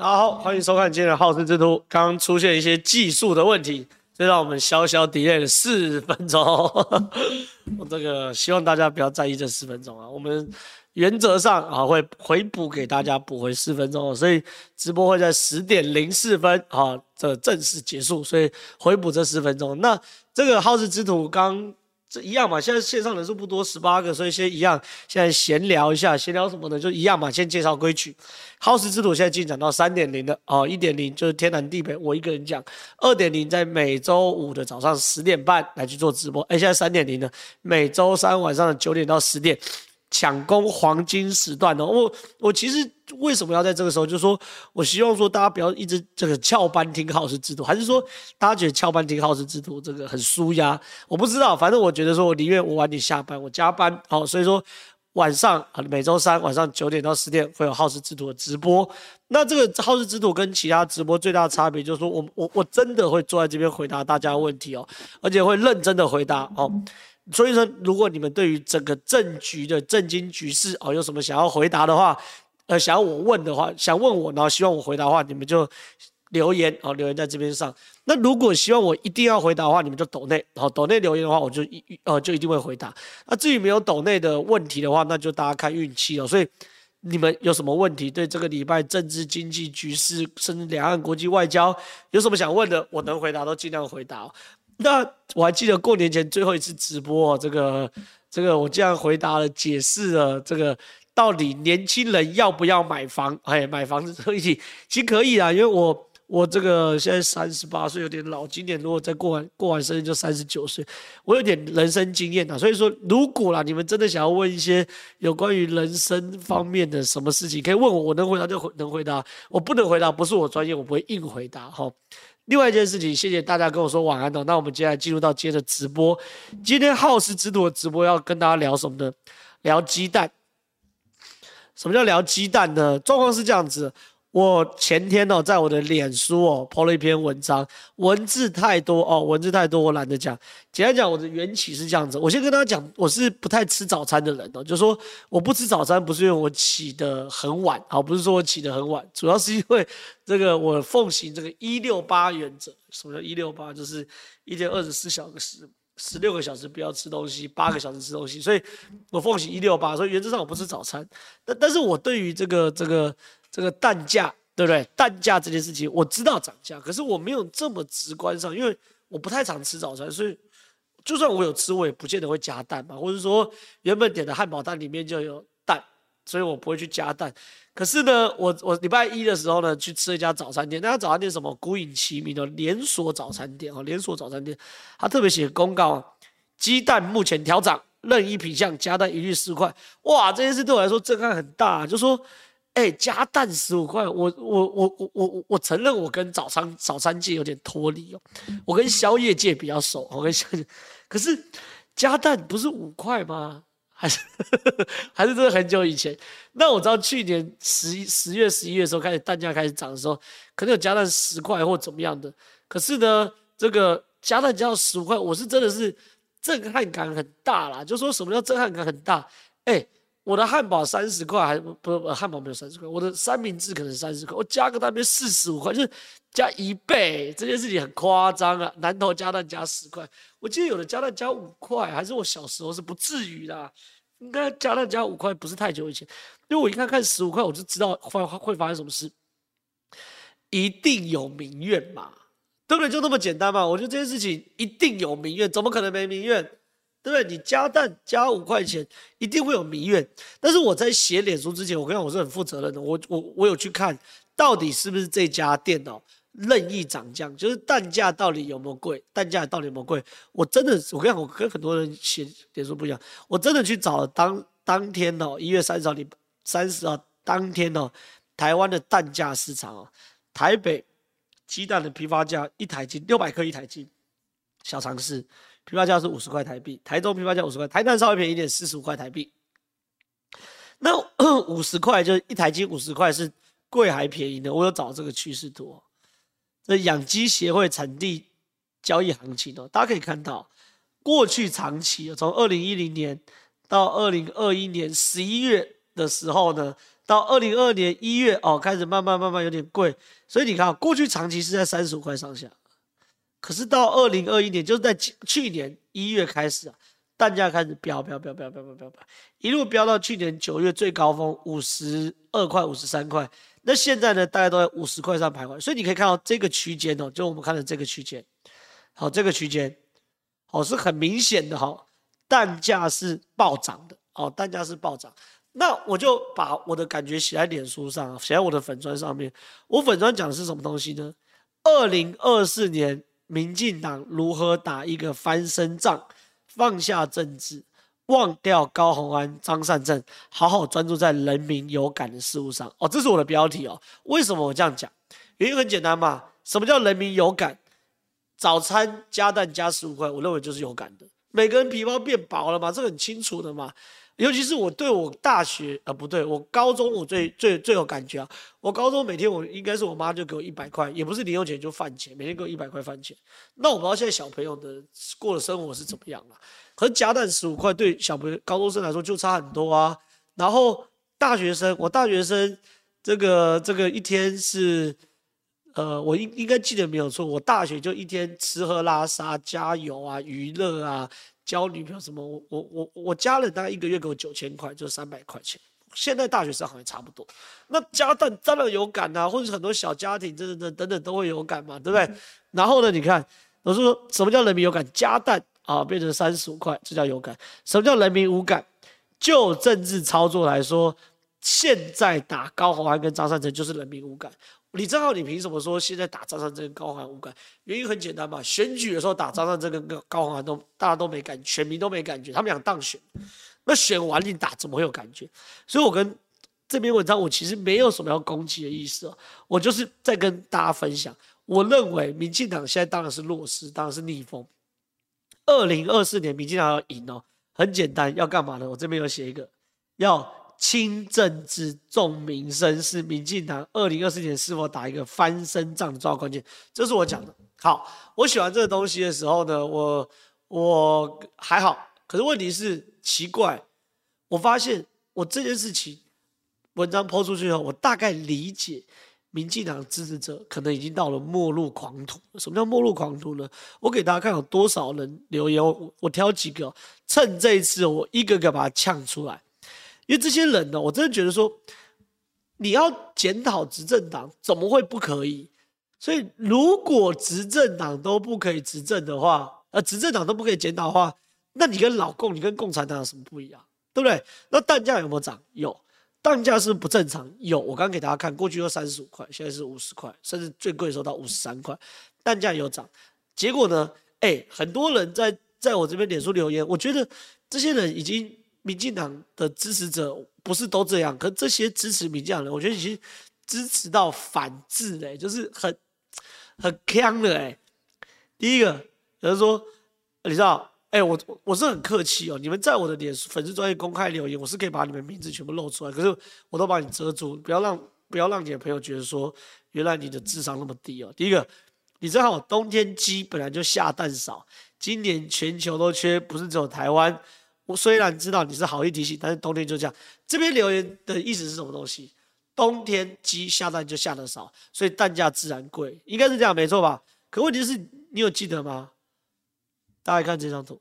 大家好，欢迎收看今天的好事之徒。刚刚出现一些技术的问题，所以让我们小小 delay 了四分钟。我这个希望大家不要在意这四分钟啊，我们原则上啊会回补给大家补回四分钟，所以直播会在十点零四分啊这正式结束，所以回补这四分钟。那这个好事之徒刚。这一样嘛，现在线上人数不多，十八个，所以先一样，现在闲聊一下，闲聊什么呢？就一样嘛，先介绍规矩。耗时之徒现在进展到三点零的哦，一点零就是天南地北我一个人讲，二点零在每周五的早上十点半来去做直播，哎，现在三点零呢，每周三晚上的九点到十点。抢攻黄金时段哦！我我其实为什么要在这个时候？就是说我希望说大家不要一直这个翘班听皓事之徒，还是说大家觉得翘班听皓事之徒这个很舒压？我不知道，反正我觉得说我宁愿我晚点下班，我加班好，所以说晚上每周三晚上九点到十点会有皓事之徒的直播。那这个皓事之徒跟其他直播最大的差别就是说我我我真的会坐在这边回答大家的问题哦，而且会认真的回答哦。所以说，如果你们对于整个政局的政经局势哦，有什么想要回答的话，呃，想要我问的话，想问我，然后希望我回答的话，你们就留言哦，留言在这边上。那如果希望我一定要回答的话，你们就抖内，然后抖内留言的话，我就一呃就一定会回答。那至于没有抖内的问题的话，那就大家看运气哦。所以你们有什么问题，对这个礼拜政治经济局势，甚至两岸国际外交有什么想问的，我能回答都尽量回答。那我还记得过年前最后一次直播，这个这个我这样回答了，解释了这个到底年轻人要不要买房？哎，买房子这个议题其实可以啊，因为我我这个现在三十八岁，有点老，今年如果再过完过完生日就三十九岁，我有点人生经验啊，所以说如果啦，你们真的想要问一些有关于人生方面的什么事情，可以问我，我能回答就回能回答，我不能回答不是我专业，我不会硬回答哈。另外一件事情，谢谢大家跟我说晚安的。那我们接下来进入到接着直播。今天耗时之徒的直播要跟大家聊什么呢？聊鸡蛋。什么叫聊鸡蛋呢？状况是这样子。我前天哦，在我的脸书哦抛了一篇文章，文字太多哦，文字太多，我懒得讲。简单讲，我的缘起是这样子。我先跟大家讲，我是不太吃早餐的人哦，就说我不吃早餐，不是因为我起得很晚，好，不是说我起得很晚，主要是因为这个我奉行这个一六八原则。什么叫一六八？就是一天二十四小时，十六个小时不要吃东西，八个小时吃东西。所以我奉行一六八，所以原则上我不吃早餐。但但是我对于这个这个。这个蛋价对不对？蛋价这件事情我知道涨价，可是我没有这么直观上，因为我不太常吃早餐，所以就算我有吃，我也不见得会加蛋嘛，或者说原本点的汉堡蛋里面就有蛋，所以我不会去加蛋。可是呢，我我礼拜一的时候呢，去吃一家早餐店，那家早餐店什么古隐其名的连锁早餐店哦，连锁早餐店，他特别写公告，鸡蛋目前调涨，任意品项加蛋一律四块。哇，这件事对我来说震撼很大，就说。哎、加蛋十五块，我我我我我我承认我跟早餐早餐界有点脱离哦，我跟宵夜界比较熟，我跟宵夜，可是加蛋不是五块吗？还是还是真的很久以前？那我知道去年十十月十一月的时候开始蛋价开始涨的时候，可能有加蛋十块或怎么样的。可是呢，这个加蛋加到十五块，我是真的是震撼感很大啦。就说什么叫震撼感很大？哎、我的汉堡三十块，还不不汉堡没有三十块，我的三明治可能三十块，我加个蛋变四十五块，就是加一倍，这件事情很夸张啊！南投加蛋加十块，我记得有的加蛋加五块，还是我小时候是不至于的，应该加蛋加五块不是太久以前，因为我一看看十五块，我就知道会会发生什么事，一定有民怨嘛，对不对？就那么简单嘛，我觉得这件事情一定有民怨，怎么可能没民怨？对不对？你加蛋加五块钱，一定会有民怨。但是我在写脸书之前，我跟你讲，我是很负责任的。我我我有去看，到底是不是这家店哦任意涨价，就是蛋价到底有没有贵？蛋价到底有没有贵？我真的，我跟你讲，我跟很多人写脸书不一样，我真的去找了当当天哦，一月三十号，你三十号当天哦，台湾的蛋价市场哦，台北鸡蛋的批发价一台斤六百克一台斤，小常识。批发价是五十块台币，台中批发价五十块，台南稍微便宜一点，四十五块台币。那五十块就是一台机，五十块是贵还便宜呢。我有找这个趋势图，这养鸡协会产地交易行情哦，大家可以看到，过去长期从二零一零年到二零二一年十一月的时候呢，到二零二二年一月哦，开始慢慢慢慢有点贵，所以你看，过去长期是在三十五块上下，可是到二零二一年，就是在去年一月开始啊，蛋价开始飙飙飙飙飙飙飙飙，一路飙到去年九月最高峰五十二块、五十三块，那现在呢，大概都在五十块上徘徊，所以你可以看到这个区间哦，就我们看的这个区间，好，这个区间，哦，是很明显的哈，蛋价是暴涨的，哦，蛋价是暴涨。那我就把我的感觉写在脸书上，写在我的粉砖上面。我粉砖讲的是什么东西呢？二零二四年，民进党如何打一个翻身仗，放下政治，忘掉高虹安、张善政，好好专注在人民有感的事物上。哦，这是我的标题哦。为什么我这样讲？原因很简单嘛。什么叫人民有感？早餐加蛋加十五块，我认为就是有感的。每个人皮包变薄了嘛，这很清楚的嘛。尤其是我对我大学啊、呃，不对，我高中我最最最有感觉啊！我高中每天我应该是我妈就给我一百块，也不是零用钱就饭钱，每天给我一百块饭钱。那我不知道现在小朋友的过的生活是怎么样了。可是夹蛋十五块对小朋友高中生来说就差很多啊。然后大学生，我大学生这个这个一天是，呃，我应应该记得没有错，我大学就一天吃喝拉撒加油啊，娱乐啊。交女朋友什么？我我我我家人大概一个月给我九千块，就是三百块钱。现在大学生好像差不多。那加蛋当然有感啊，或者很多小家庭，等等等等等都会有感嘛，对不对？然后呢，你看，我说什么叫人民有感？加蛋啊，变成三十五块，这叫有感。什么叫人民无感？就政治操作来说，现在打高虹安跟张善成就是人民无感。李正浩，你凭什么说现在打张善政跟高虹安无感？原因很简单嘛，选举的时候打张善政跟高虹安都大家都没感觉，选民都没感觉，他们俩当选，那选完你打怎么会有感觉？所以我跟这篇文章我其实没有什么要攻击的意思，我就是在跟大家分享，我认为民进党现在当然是弱势，当然是逆风。二零二四年民进党要赢哦，很简单，要干嘛呢？我这边有写一个要。轻政治重民生是民进党二零二四年是否打一个翻身仗的重要关键，这是我讲的。好，我喜欢这个东西的时候呢，我我还好，可是问题是奇怪，我发现我这件事情文章抛出去以后，我大概理解民进党支持者可能已经到了末路狂徒。什么叫末路狂徒呢？我给大家看有多少人留言，我我挑几个，趁这一次我一个个把它呛出来。因为这些人呢，我真的觉得说，你要检讨执政党，怎么会不可以？所以如果执政党都不可以执政的话，呃，执政党都不可以检讨的话，那你跟老共，你跟共产党有什么不一样？对不对？那蛋价有没有涨？有，蛋价是不正常？有，我刚给大家看，过去都三十五块，现在是五十块，甚至最贵的时候到五十三块，蛋价有涨。结果呢？哎，很多人在在我这边脸书留言，我觉得这些人已经。民进党的支持者不是都这样，可这些支持民进党的人，我觉得已经支持到反智嘞，就是很很锵的哎。第一个，有人说，你知道，哎，我我是很客气哦，你们在我的脸粉丝专业公开留言，我是可以把你们名字全部露出来，可是我都把你遮住，不要让不要让你的朋友觉得说，原来你的智商那么低哦。第一个，你知道冬天鸡本来就下蛋少，今年全球都缺，不是只有台湾。我虽然知道你是好意提醒，但是冬天就这样。这边留言的意思是什么东西？冬天鸡下蛋就下得少，所以蛋价自然贵，应该是这样，没错吧？可问题是，你有记得吗？大家看这张图，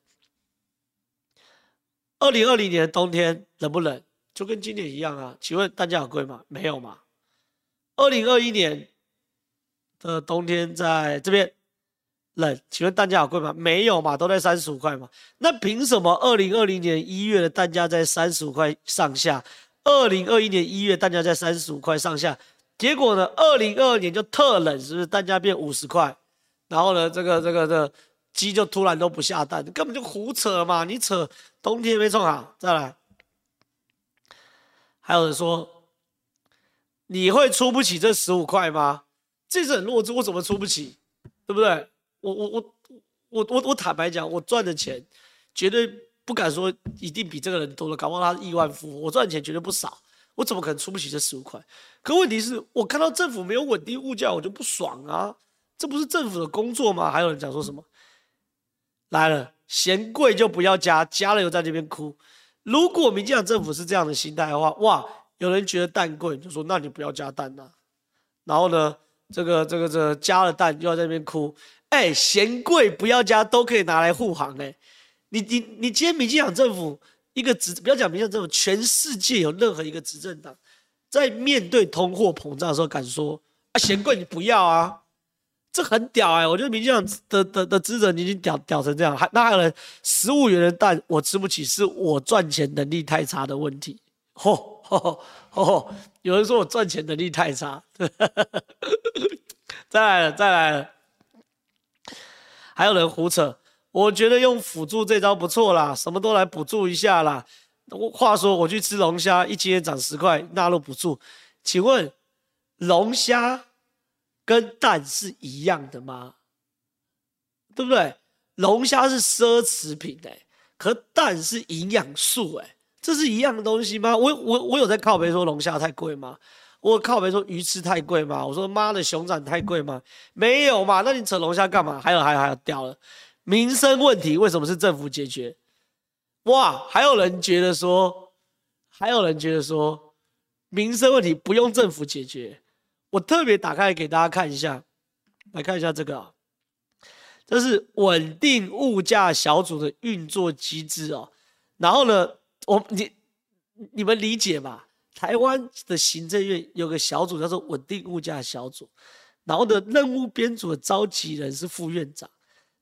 二零二零年冬天冷不冷？就跟今年一样啊。请问蛋价有贵吗？没有嘛。二零二一年的冬天在这边。冷，请问蛋价好贵吗？没有嘛，都在三十五块嘛。那凭什么二零二零年一月的蛋价在三十五块上下，二零二一年一月蛋价在三十五块上下，结果呢，二零二二年就特冷，是不是？蛋价变五十块，然后呢，这个这个这个鸡就突然都不下蛋，根本就胡扯嘛！你扯冬天没冲好，再来，还有人说你会出不起这十五块吗？这是很弱智，我怎么出不起？对不对？我我我我我我坦白讲，我赚的钱绝对不敢说一定比这个人多了，搞不好他是亿万富翁，我赚的钱绝对不少，我怎么可能出不起这十五块？可问题是我看到政府没有稳定物价，我就不爽啊！这不是政府的工作吗？还有人讲说什么？来了，嫌贵就不要加，加了又在那边哭。如果民进党政府是这样的心态的话，哇，有人觉得蛋贵，就说那你不要加蛋呐、然后呢，这个这个这个、加了蛋又要在那边哭，哎，嫌贵不要加都可以拿来护航哎。你你你今天民进党政府一个执，不要讲民进党政府，全世界有任何一个执政党，在面对通货膨胀的时候敢说啊嫌贵你不要啊，这很屌哎！我觉得民进党的的的执政已经屌屌成这样，还那还有人十五元的蛋我吃不起，是我赚钱能力太差的问题。吼吼吼！有人说我赚钱能力太差，再来了再来了，还有人胡扯。我觉得用辅助这招不错啦，什么都来补助一下啦。话说我去吃龙虾，一斤也涨十块，纳入补助。请问龙虾跟蛋是一样的吗？对不对？龙虾是奢侈品哎、欸，可蛋是营养素哎，这是一样的东西吗？我我我有在靠边说龙虾太贵吗？我靠北说鱼翅太贵吗？我说妈的熊掌太贵吗？没有嘛？那你扯龙虾干嘛？还有还有还有掉了。民生问题为什么是政府解决？哇，还有人觉得说，还有人觉得说，民生问题不用政府解决。我特别打开给大家看一下，来看一下这个啊，这是稳定物价小组的运作机制哦。然后呢，我你你们理解吧？台湾的行政院有个小组叫做稳定物价小组，然后的任务编组的召集人是副院长。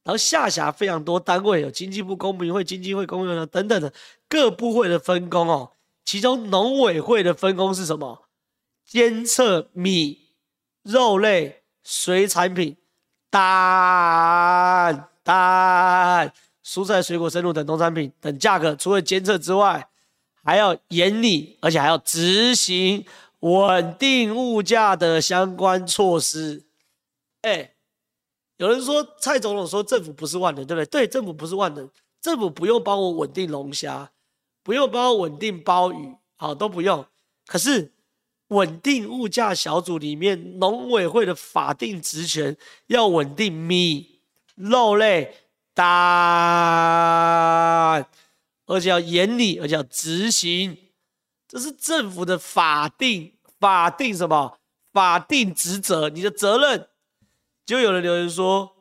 然后下辖非常多单位，有经济部公民会、经济会、公务员等等的各部会的分工哦。其中农委会的分工是什么？监测米、肉类、水产品、蛋、蛋、蔬菜、水果、生乳等农产品等价格。除了监测之外，还要严厉，而且还要执行稳定物价的相关措施。哎。有人说蔡总统说政府不是万能，对不对？对，政府不是万能，政府不用帮我稳定龙虾，不用帮我稳定鲍鱼，好，都不用。可是稳定物价小组里面农委会的法定职权要稳定米、肉类、蛋，而且要严厉，而且要执行，这是政府的法定法定什么法定职责，你的责任。就有人留言说：“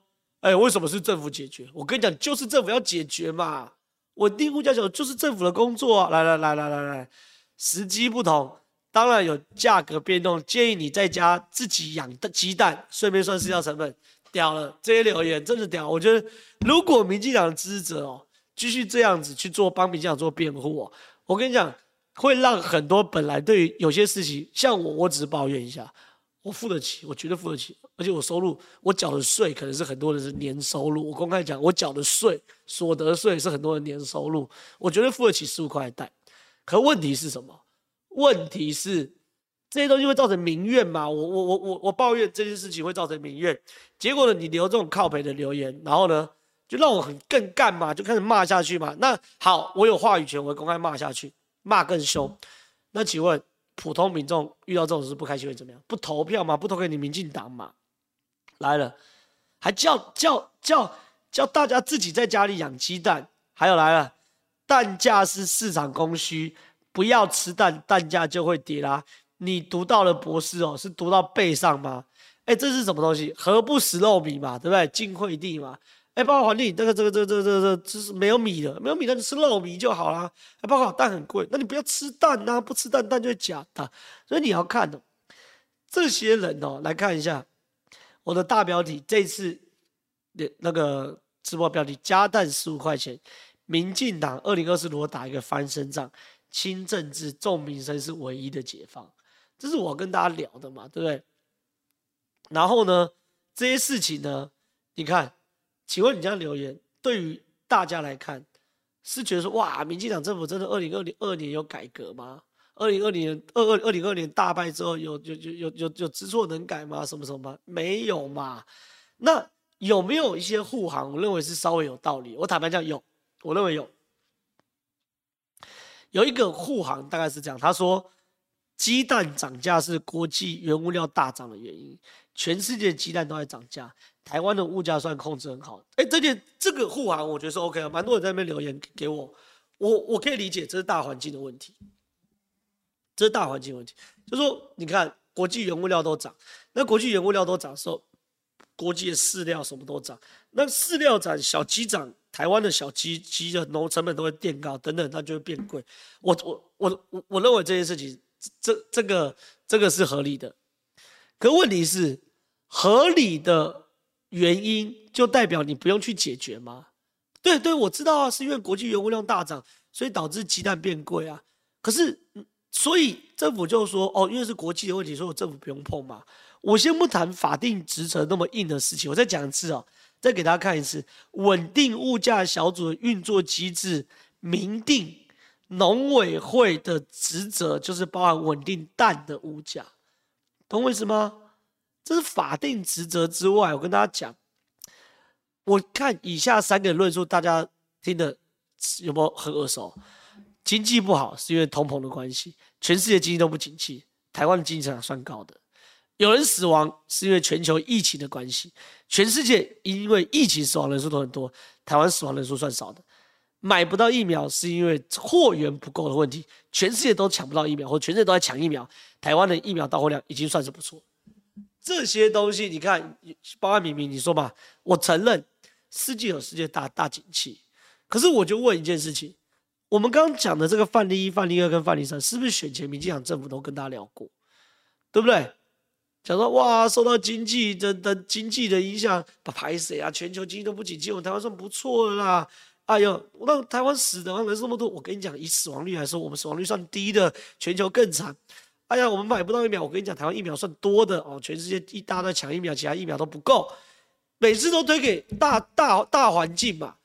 哎，为什么是政府解决？我跟你讲，就是政府要解决嘛。稳定物价就就是政府的工作啊。来来来来来来，时机不同，当然有价格变动。建议你在家自己养的鸡蛋，顺便算饲料成本。屌了，这些留言真的屌。我觉得，如果民进党的支持者哦，继续这样子去做，帮民进党做辩护，我跟你讲，会让很多本来对于有些事情，像我，我只是抱怨一下。”我付得起，我绝对付得起，而且我收入，我缴的税可能是很多人是年收入。我公开讲，我缴的税，所得税是很多人年收入，我绝对付得起十五块一袋。可问题是什么？问题是这些东西会造成民怨嘛？我我我我我抱怨这件事情会造成民怨，结果呢，你留这种靠北的留言，然后呢，就让我很更干嘛，就开始骂下去嘛。那好，我有话语权，我公开骂下去，骂更凶。那请问？普通民众遇到这种事不开心会怎么样？不投票吗？不投给你民进党吗？来了，还叫叫叫叫大家自己在家里养鸡蛋。还有来了，蛋价是市场供需，不要吃蛋，蛋价就会跌啦。你读到了博士哦，是读到背上吗？哎，这是什么东西？何不食肉糜嘛，对不对？晋惠帝嘛。哎，包括环境，这个这个这个这个这个这是没有米的，没有米那你吃肉糜就好了。哎，包括蛋很贵，那你不要吃蛋呐，不吃蛋蛋就是假的。所以你要看哦，这些人哦，来看一下我的大标题，这次的那个直播标题：加蛋十五块钱，民进党二零二四如果打一个翻身仗，轻政治重民生是唯一的解放。这是我跟大家聊的嘛，对不对？然后呢，这些事情呢，你看。请问你这样留言，对于大家来看，是觉得说哇，民进党政府真的二零二零二年有改革吗？二零二零二二二零二年大败之后，有有有有有有知错能改吗？什么什么吗？没有嘛？那有没有一些护航？我认为是稍微有道理。我坦白讲有，我认为有。有一个护航大概是这样，他说鸡蛋涨价是国际原物料大涨的原因，全世界鸡蛋都在涨价。台湾的物价算控制很好，哎，这件这个护航我觉得是 OK 啊，蛮多人在那边留言给我，我我可以理解这是大环境的问题，这是大环境问题。就说你看，国际原物料都涨，那国际原物料都涨的时候，国际的饲料什么都涨，那饲料涨，小鸡涨，台湾的小鸡鸡的农成本都会垫高，等等，它就会变贵。我我我我我认为这件事情，这这个这个是合理的。可问题是，合理的原因就代表你不用去解决吗？对对，我知道啊，是因为国际原物料大涨，所以导致鸡蛋变贵啊。可是，所以政府就说，哦，因为是国际的问题，所以我政府不用碰嘛。我先不谈法定职责那么硬的事情，我再讲一次哦，再给大家看一次，稳定物价小组的运作机制，明定农委会的职责就是包含稳定蛋的物价。懂我意思吗？这是法定职责之外，我跟大家讲，我看以下三个论述，大家听的有没有很耳熟？经济不好是因为通膨的关系，全世界经济都不景气，台湾的经济成长算高的。有人死亡是因为全球疫情的关系，全世界因为疫情死亡人数都很多，台湾死亡人数算少的。买不到疫苗是因为货源不够的问题，全世界都抢不到疫苗，或全世界都在抢疫苗。台湾的疫苗到货量已经算是不错。这些东西你看，包括明明你说嘛，我承认世界有世界大大景气，可是我就问一件事情，我们刚刚讲的这个范例一、范例二跟范例三，是不是选前民进党政府都跟大家聊过，对不对？讲说哇，受到经济的的经济的影响，把排谁啊？全球经济都不景气，我们台湾算不错的啦。哎呦，那台湾死的人这么多，我跟你讲，以死亡率来说，我们死亡率算低的，全球更惨。哎呀，我们买不到疫苗，我跟你讲，台湾疫苗算多的哦，全世界一大堆抢疫苗，其他疫苗都不够，每次都推给大大大环境嘛。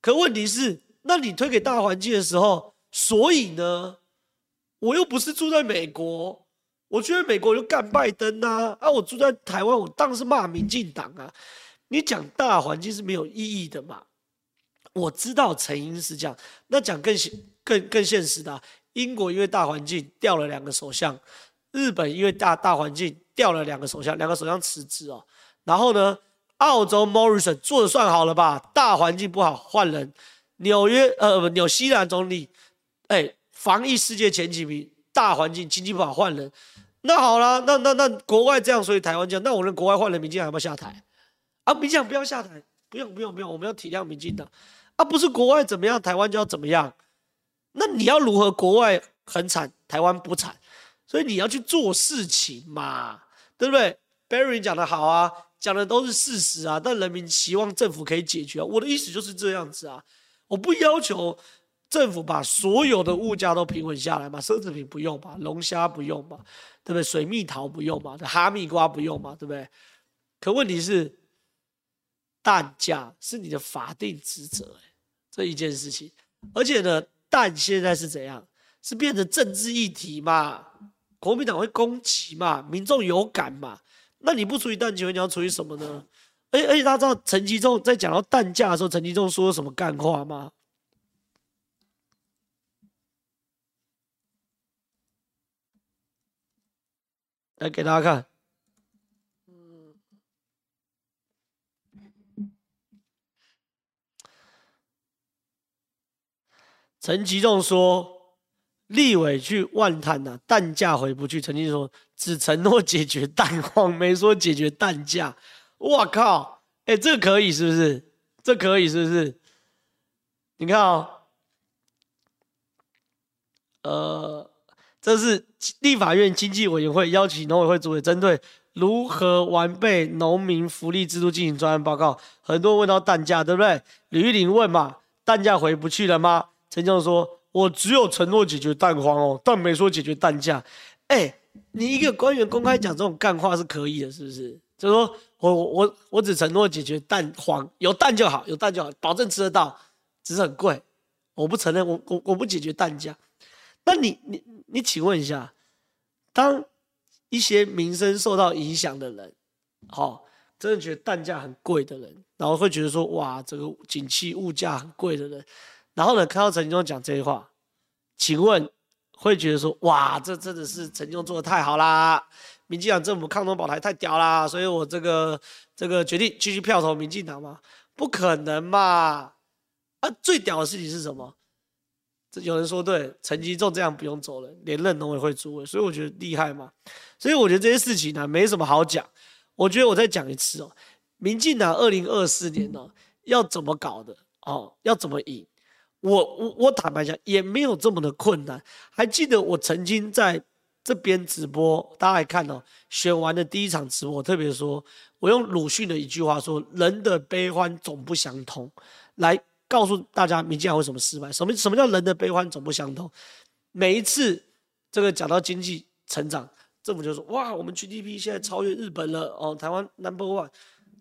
可问题是，那你推给大环境的时候，所以呢，我又不是住在美国，我去美国就干拜登啊，啊，我住在台湾，我当然是骂民进党啊。你讲大环境是没有意义的嘛。我知道成因是这样，那讲更现更更现实的，英国因为大环境调了两个首相，日本因为大大环境调了两个首相，两个首相辞职哦。然后呢，澳洲 Morrison 做的算好了吧？大环境不好换人，纽约呃不纽西兰总理，哎，防疫世界前几名，大环境经济不好换人，那好了，那那那国外这样，所以台湾这样，那我们国外换人，民进党要不要下台？啊，民进党不要下台，不用不用不用，我们要体谅民进党。啊，不是国外怎么样，台湾就要怎么样？那你要如何？国外很惨，台湾不惨，所以你要去做事情嘛，对不对？Barry 讲的好啊，讲的都是事实啊，但人民希望政府可以解决。我的意思就是这样子啊，我不要求政府把所有的物价都平稳下来嘛，奢侈品不用吧，龙虾不用吧，对不对？水蜜桃不用嘛，哈密瓜不用嘛，对不对？可问题是。蛋价是你的法定职责，哎，这一件事情，而且呢，蛋现在是怎样？是变成政治议题嘛？国民党会攻击嘛？民众有感嘛？那你不处理蛋请问你要处理什么呢？而且而且大家知道陈吉仲在讲到蛋价的时候，陈吉仲说了什么干话吗？来给大家看。陈其仲说：“立委去万摊呐，蛋价回不去。”陈吉仲说：“只承诺解决蛋荒，没说解决蛋价。”我靠！哎，这可以是不是？这可以是不是？你看哦，呃，这是立法院经济委员会邀请农委会主委针对如何完备农民福利制度进行专案报告。很多人问到蛋价，对不对？吕玉玲问嘛：“蛋价回不去了吗？”陈教授说：“我只有承诺解决蛋荒哦，但没说解决蛋价。”哎，你一个官员公开讲这种干话是可以的，是不是？就是说我我我只承诺解决蛋荒，有蛋就好，有蛋就好，保证吃得到，只是很贵。我不承认，我我我不解决蛋价。那你你你，请问一下，当一些民生受到影响的人，好、哦，真的觉得蛋价很贵的人，然后会觉得说，哇，这个景气物价很贵的人。然后呢，看到陈吉仲讲这些话，请问会觉得说，哇，这真的是陈吉仲做的太好啦，民进党政府抗中保台太屌啦，所以我这个这个决定继续票投民进党吗？不可能嘛！啊，最屌的事情是什么？这有人说对，陈吉仲这样不用走了，连任农委会主委，所以我觉得厉害嘛。所以我觉得这些事情呢，没什么好讲。我觉得我再讲一次哦，民进党二零二四年呢，要怎么搞的哦，要怎么赢？我我我坦白讲，也没有这么的困难。还记得我曾经在这边直播，大家来看哦，选完的第一场直播，我特别说，我用鲁迅的一句话说：“人的悲欢总不相通。”来。告诉大家，民进党为什么失败？什么什么叫人的悲欢总不相通？每一次这个讲到经济成长，政府就说：哇，我们 GDP 现在超越日本了哦，台湾 Number One。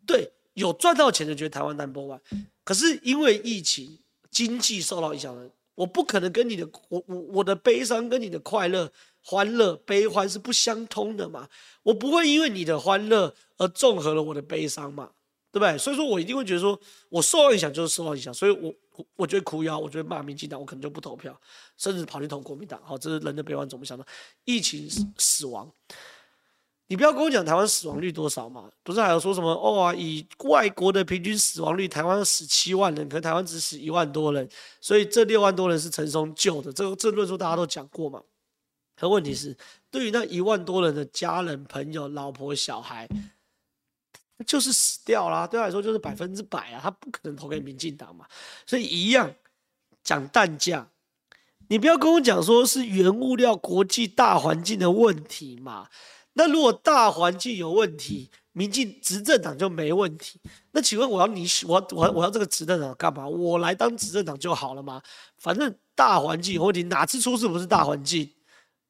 对，有赚到钱的觉得台湾 Number One，可是因为疫情，经济受到影响了，我不可能跟你的我我我的悲伤跟你的快乐、欢乐、悲欢是不相通的嘛？我不会因为你的欢乐而综合了我的悲伤嘛？对不对？所以说我一定会觉得说，我受到影响就是受到影响，所以我我觉得哭腰，我觉得骂民进党，我可能就不投票，甚至跑去投国民党。好，这是人的悲欢怎么想的。疫情死亡，你不要跟我讲台湾死亡率多少嘛？不是还有说什么哦啊？以外国的平均死亡率，台湾死七万人，可台湾只死一万多人，所以这六万多人是陈松救的。这个这论述大家都讲过嘛？可问题是，对于那一万多人的家人、朋友、老婆、小孩。就是死掉啦，对他来说就是百分之百啊，他不可能投给民进党嘛，所以一样讲蛋价，你不要跟我讲说是原物料国际大环境的问题嘛，那如果大环境有问题，民进执政党就没问题，那请问我要你我要我要我要这个执政党干嘛？我来当执政党就好了吗？反正大环境有问题，哪次出事不是大环境？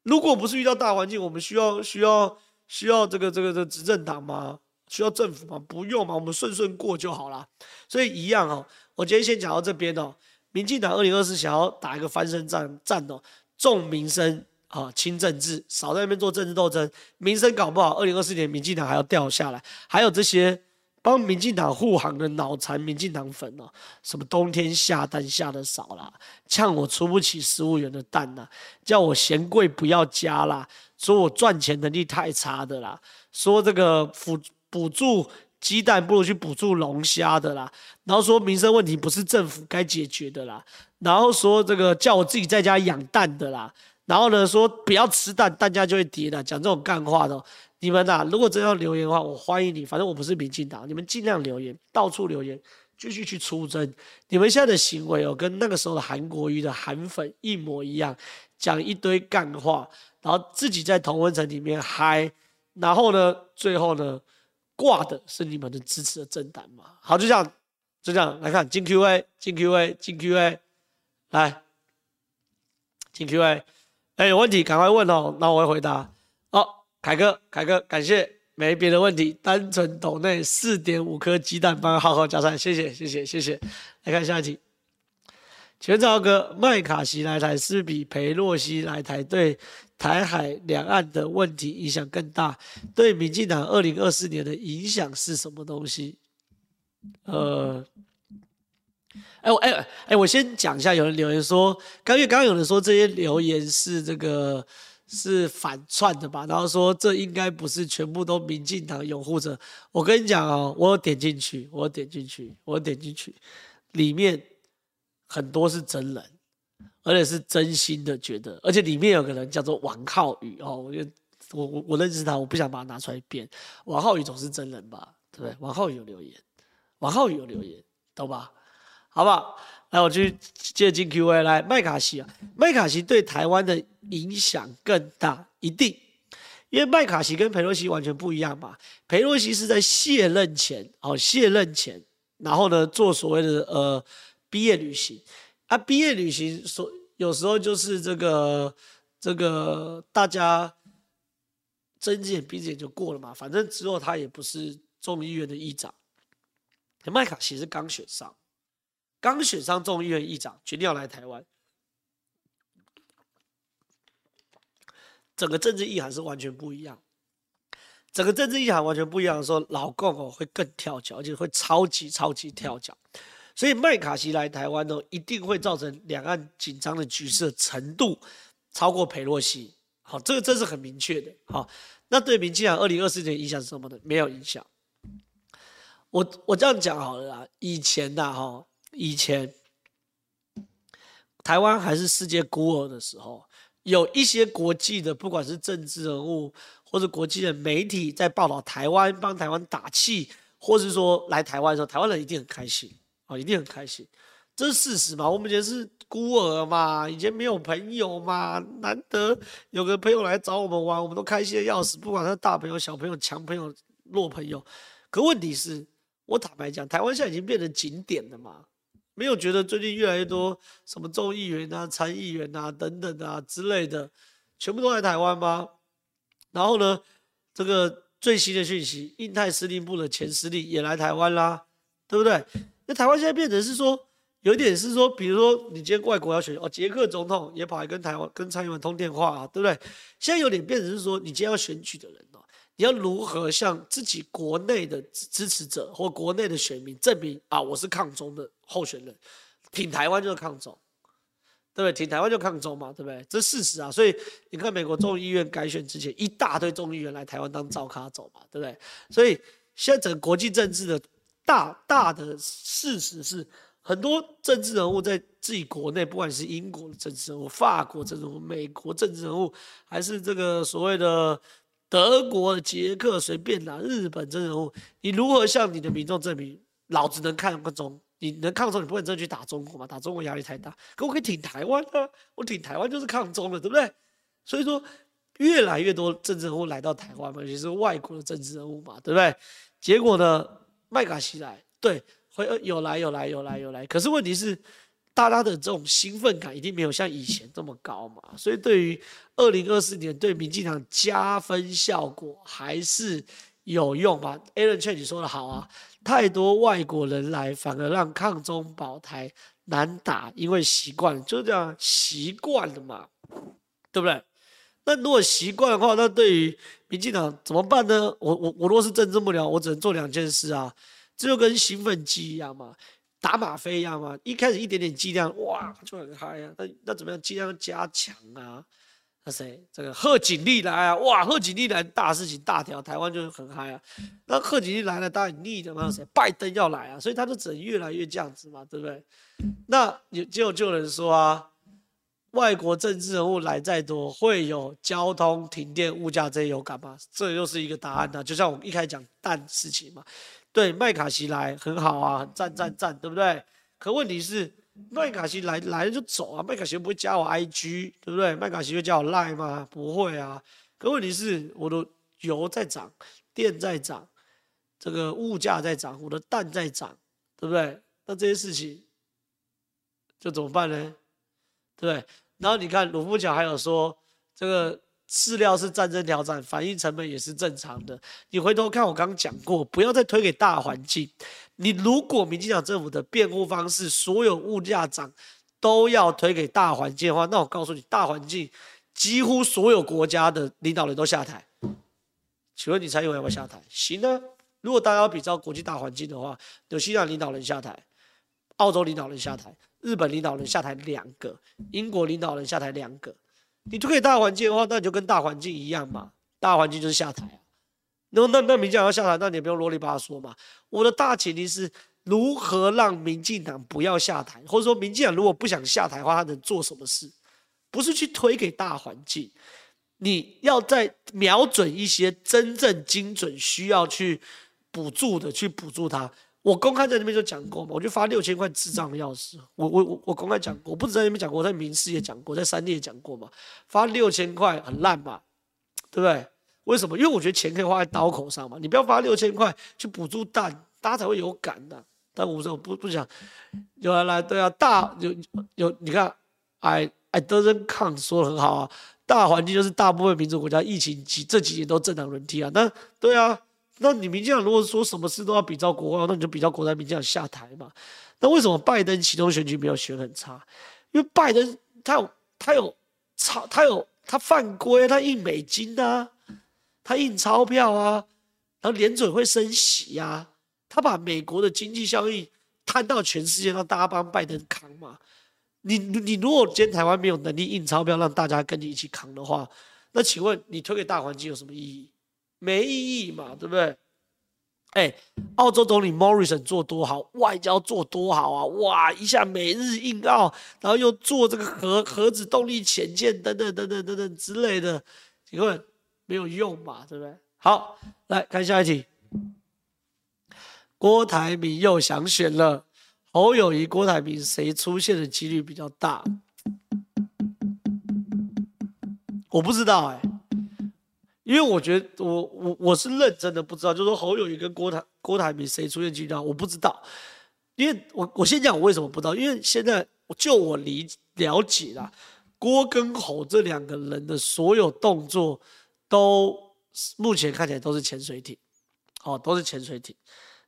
如果不是遇到大环境，我们需要需要需要这个这个这个执政党吗？需要政府吗？不用嘛，我们顺顺过就好了。所以一样哦。我今天先讲到这边哦。民进党二零二四想要打一个翻身战战哦，重民生啊，轻政治，少在那边做政治斗争。民生搞不好，二零二四年民进党还要掉下来。还有这些帮民进党护航的脑残民进党粉哦，什么冬天下蛋下的少啦，呛我出不起十五元的蛋呐，叫我嫌贵不要加啦，说我赚钱能力太差的啦，说这个辅。补助鸡蛋不如去补助龙虾的啦，然后说民生问题不是政府该解决的啦，然后说这个叫我自己在家养蛋的啦，然后呢说不要吃蛋，蛋价就会跌的，讲这种干话的，你们呐、啊，如果真要留言的话，我欢迎你，反正我不是民进党，你们尽量留言，到处留言，继续去出征。你们现在的行为哦，跟那个时候的韩国瑜的韩粉一模一样，讲一堆干话，然后自己在同温层里面嗨，然后呢，最后呢？挂的是你们的支持的政党嘛？好，就这样，就这样来看进 Q&A，进 Q&A，进 Q&A，来进 Q&A，哎，有问题赶快问哦，那我会回答。哦，凯哥，凯哥，感谢，没别的问题，单纯抖内四点五颗鸡蛋帮浩浩加菜，谢谢，谢谢，谢谢。来看下一题，全昭哥，麦卡锡来台是比裴洛西来台对？台海两岸的问题影响更大，对民进党二零二四年的影响是什么东西？呃，哎我哎哎，我先讲一下，有人留言说，刚因为刚刚有人说这些留言是这个是反串的吧，然后说这应该不是全部都民进党拥护者。我跟你讲哦，我有点进去，我有点进去，我有点进去，里面很多是真人。而且是真心的觉得，而且里面有个人叫做王浩宇哦，我觉得我我我认识他，我不想把他拿出来编。王浩宇总是真人吧，对不对？王浩宇有留言，王浩宇有留言，懂吧？好不好？来，我去接进 Q&A 来，麦卡锡啊，麦卡锡对台湾的影响更大，一定，因为麦卡锡跟裴洛西完全不一样嘛。裴洛西是在卸任前，哦，卸任前，然后呢，做所谓的呃毕业旅行。啊、毕业旅行，所有时候就是这个这个大家睁只眼闭只眼就过了嘛，反正之后他也不是众议院的议长。麦卡锡是刚选上，刚选上众议院议长，决定要来台湾，整个政治意涵是完全不一样。整个政治意涵完全不一样的时候，老共哦会更跳脚，而且会超级超级跳脚。所以麦卡锡来台湾呢，一定会造成两岸紧张的局势程度超过佩洛西。好，这个这是很明确的。好，那对民进党二零二四年影响是什么呢？没有影响。我我这样讲好了啦。以前呐，哈，以前台湾还是世界孤儿的时候，有一些国际的，不管是政治人物或者国际的媒体在报道台湾，帮台湾打气，或是说来台湾的时候，台湾人一定很开心啊，一定很开心，这是事实嘛？我们以前是孤儿嘛，以前没有朋友嘛，难得有个朋友来找我们玩，我们都开心的要死，不管他是大朋友、小朋友、强朋友、弱朋友。可问题是，我坦白讲，台湾现在已经变成景点了嘛？没有觉得最近越来越多什么众议员啊、参议员啊等等啊之类的，全部都来台湾吗？然后呢，这个最新的讯息，印太司令部的前司令也来台湾啦，对不对？那台湾现在变成是说，有一点是说，比如说你今天外国要选哦，捷克总统也跑来跟台湾跟参议员通电话啊，对不对？现在有点变成是说，你今天要选举的人哦。你要如何向自己国内的支持者或国内的选民证明啊，我是抗中的候选人，挺台湾就是抗中，对不对？挺台湾就抗中嘛，对不对？这是事实啊。所以你看，美国众议院改选之前，一大堆众议员来台湾当照咖走嘛，对不对？所以现在整个国际政治的大大的事实是，很多政治人物在自己国内，不管是英国的政治人物、法国政治人物、美国政治人物，还是这个所谓的。德国、捷克随便拿，日本真人物，你如何向你的民众证明，老子能抗中？你能抗中，你不能真的去打中国吗？打中国压力太大。可我可以挺台湾啊，我挺台湾就是抗中了，对不对？所以说，越来越多政治人物来到台湾嘛，尤其是外国的政治人物嘛，对不对？结果呢，麦卡锡来，对，会有来有来有来有来。可是问题是。大家的这种兴奋感一定没有像以前这么高嘛，所以对于二零二四年对民进党加分效果还是有用吗？Alan 劝你说的好啊，太多外国人来反而让抗中保台难打，因为习惯就这样习惯了嘛，对不对？那如果习惯的话，那对于民进党怎么办呢？我我我若是政治不了，我只能做两件事啊，这就跟兴奋剂一样嘛。打吗啡一样嘛，一开始一点点剂量，哇，就很嗨啊。那那怎么样？剂量加强啊？那谁？这个贺锦丽来啊，哇，贺锦丽来大事情大条，台湾就很嗨啊。那贺锦丽来了，当然腻的嘛。谁？拜登要来啊，所以他就只能越来越这样子嘛，对不对？那有就就有人说啊，外国政治人物来再多，会有交通停电、物价这些有感吗？这又是一个答案呢、啊。就像我们一开始讲蛋事情嘛。对，麦卡锡来很好啊，赞赞赞，对不对？可问题是，麦卡锡来来了就走啊，麦卡锡不会加我 IG，对不对？麦卡锡会加我 Line 吗？不会啊。可问题是，我的油在涨，电在涨，这个物价在涨，我的蛋在涨，对不对？那这些事情就怎么办呢？对不对？然后你看鲁夫桥还有说这个。饲料是战争挑战，反应成本也是正常的。你回头看，我刚讲过，不要再推给大环境。你如果民进党政府的辩护方式，所有物价涨都要推给大环境的话，那我告诉你，大环境几乎所有国家的领导人都下台。请问你蔡英文要不要下台？行呢。如果大家要比较国际大环境的话，纽西兰领导人下台，澳洲领导人下台，日本领导人下台两个，英国领导人下台两个。你推给大环境的话，那你就跟大环境一样嘛。大环境就是下台啊。那那那民进党要下台，那你也不用啰里吧嗦嘛。我的大前提是如何让民进党不要下台，或者说民进党如果不想下台的话，他能做什么事？不是去推给大环境，你要在瞄准一些真正精准需要去补助的，去补助他。我公开在那边就讲过嘛，我就发六千块智障的钥匙。我我我我公开讲过，我不止在那边讲过，我在民视也讲过，在三立也讲过嘛。发六千块很烂嘛，对不对？为什么？因为我觉得钱可以花在刀口上嘛。你不要发六千块去补助蛋，大家才会有感的。但我说我不不想，有人来对啊，大有有你看，I I doesn't count 说的很好啊。大环境就是大部分民主国家疫情几这几年都政党轮替啊，那对啊。那你民进党如果说什么事都要比照国外，那你就比照国外，民进党下台嘛？那为什么拜登启动选举没有选很差？因为拜登他有他有操他有他犯规，他印美金啊，他印钞票啊，然后联准会升息啊，他把美国的经济效益摊到全世界，让大家帮拜登扛嘛。你你如果今天台湾没有能力印钞票让大家跟你一起扛的话，那请问你推给大环境有什么意义？没意义嘛，对不对？哎、澳洲总理 Morrison 做多好，外交做多好啊！哇，一下美日印澳，然后又做这个核核子动力潜舰等等等等等等之类的，请问没有用嘛？对不对？好，来看下一题。郭台铭又想选了，侯友宜、郭台铭谁出现的几率比较大？我不知道哎、因为我觉得我我我是认真的不知道，就是说侯友宜跟郭台郭台铭谁出现几率大，我不知道。因为我我先讲我为什么不知道，因为现在就我理了解啦，郭跟侯这两个人的所有动作都目前看起来都是潜水艇，哦，都是潜水艇。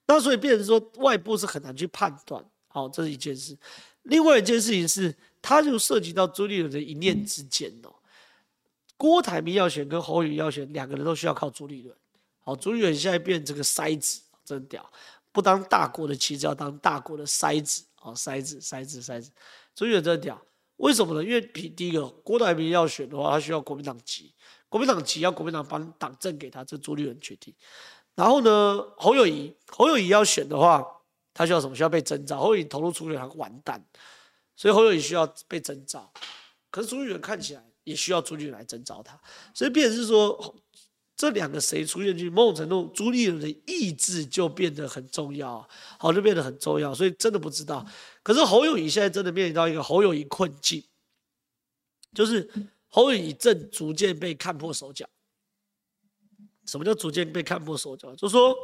那所以变成说外部是很难去判断，好，这是一件事。另外一件事情是，它就涉及到朱立伦的一念之间哦。郭台铭要选跟侯友要选，两个人都需要靠朱立伦。好，朱立伦现在变这个筛子，真屌！不当大国的棋子，要当大国的筛子。哦，筛子，筛子，筛子。朱立伦真屌，为什么呢？因为比第一个，郭台铭要选的话，他需要国民党籍，国民党急要国民党帮党证给他，这朱立伦决定。然后呢，侯友宜，侯友宜要选的话，他需要什么？需要被征召。侯友宜投入初选，他完蛋，所以侯友宜需要被征召。可是朱立伦看起来。也需要朱立伦来征召他，所以变成是说，这两个谁出现去，某种程度朱立伦的意志就变得很重要，好，就变得很重要，所以真的不知道。可是侯友宜现在真的面临到一个侯友宜困境，就是侯友宜正逐渐被看破手脚。什么叫逐渐被看破手脚？就说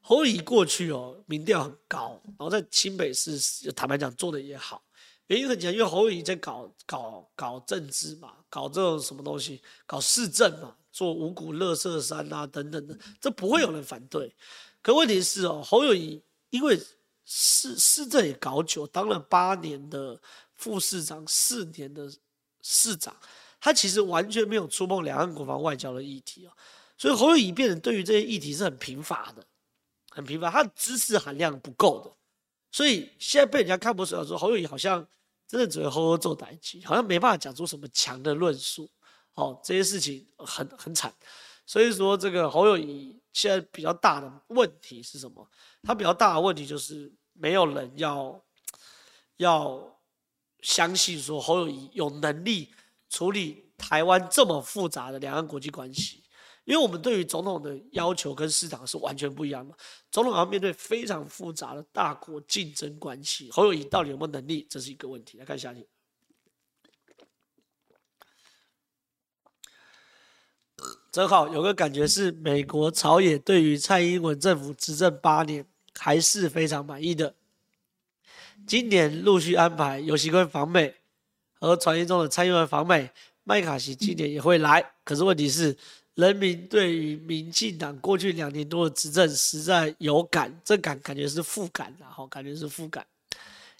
侯友宜过去哦，民调很高，然后在新北市坦白讲做的也好。原因很简单，因为侯友宜在搞搞搞政治嘛，搞这种什么东西，搞市政嘛，做五股乐色山啊等等的，这不会有人反对。可问题是哦，侯友宜因为市市政也搞久，当了八年的副市长，四年的市长，他其实完全没有触碰两岸国防外交的议题哦，所以侯友宜变成对于这些议题是很贫乏的，很贫乏，他的知识含量不够的，所以现在被人家看破手脚说侯友宜好像。真的只会呵呵做代志，好像没办法讲出什么强的论述。哦，这些事情很很惨。所以说，这个侯友宜现在比较大的问题是什么？他比较大的问题就是没有人要要相信说侯友谊有能力处理台湾这么复杂的两岸国际关系。因为我们对于总统的要求跟市场是完全不一样的，总统要面对非常复杂的大国竞争关系，侯友谊到底有没有能力，这是一个问题。来看下一题，真好，有个感觉是美国朝野对于蔡英文政府执政八年还是非常满意的。今年陆续安排游锡堃访美，和传言中的蔡英文访美，麦卡锡今年也会来，可是问题是。人民对于民进党过去两年多的执政实在有感，这感感觉是负感，然后感觉是负感。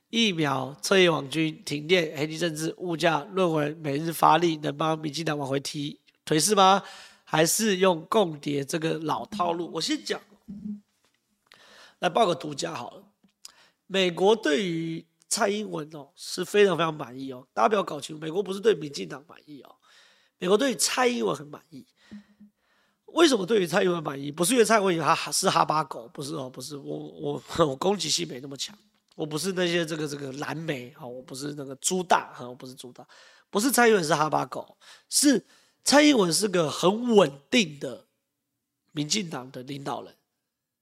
疫苗、彻夜网军、停电、黑金政治、物价、论文、每日发力，能帮民进党往回提颓势吗？还是用共谍这个老套路？我先讲，来报个独家好了。美国对于蔡英文哦是非常非常满意哦，大家不要搞清楚，美国不是对民进党满意哦，美国对蔡英文很满意。为什么对于蔡英文满意？不是因为蔡英文他是哈巴狗，不是哦，不是我我 我攻击性没那么强，我不是那些这个这个蓝莓哈，我不是那个猪大哈，我不是猪大，不是蔡英文是哈巴狗，是蔡英文是个很稳定的民进党的领导人。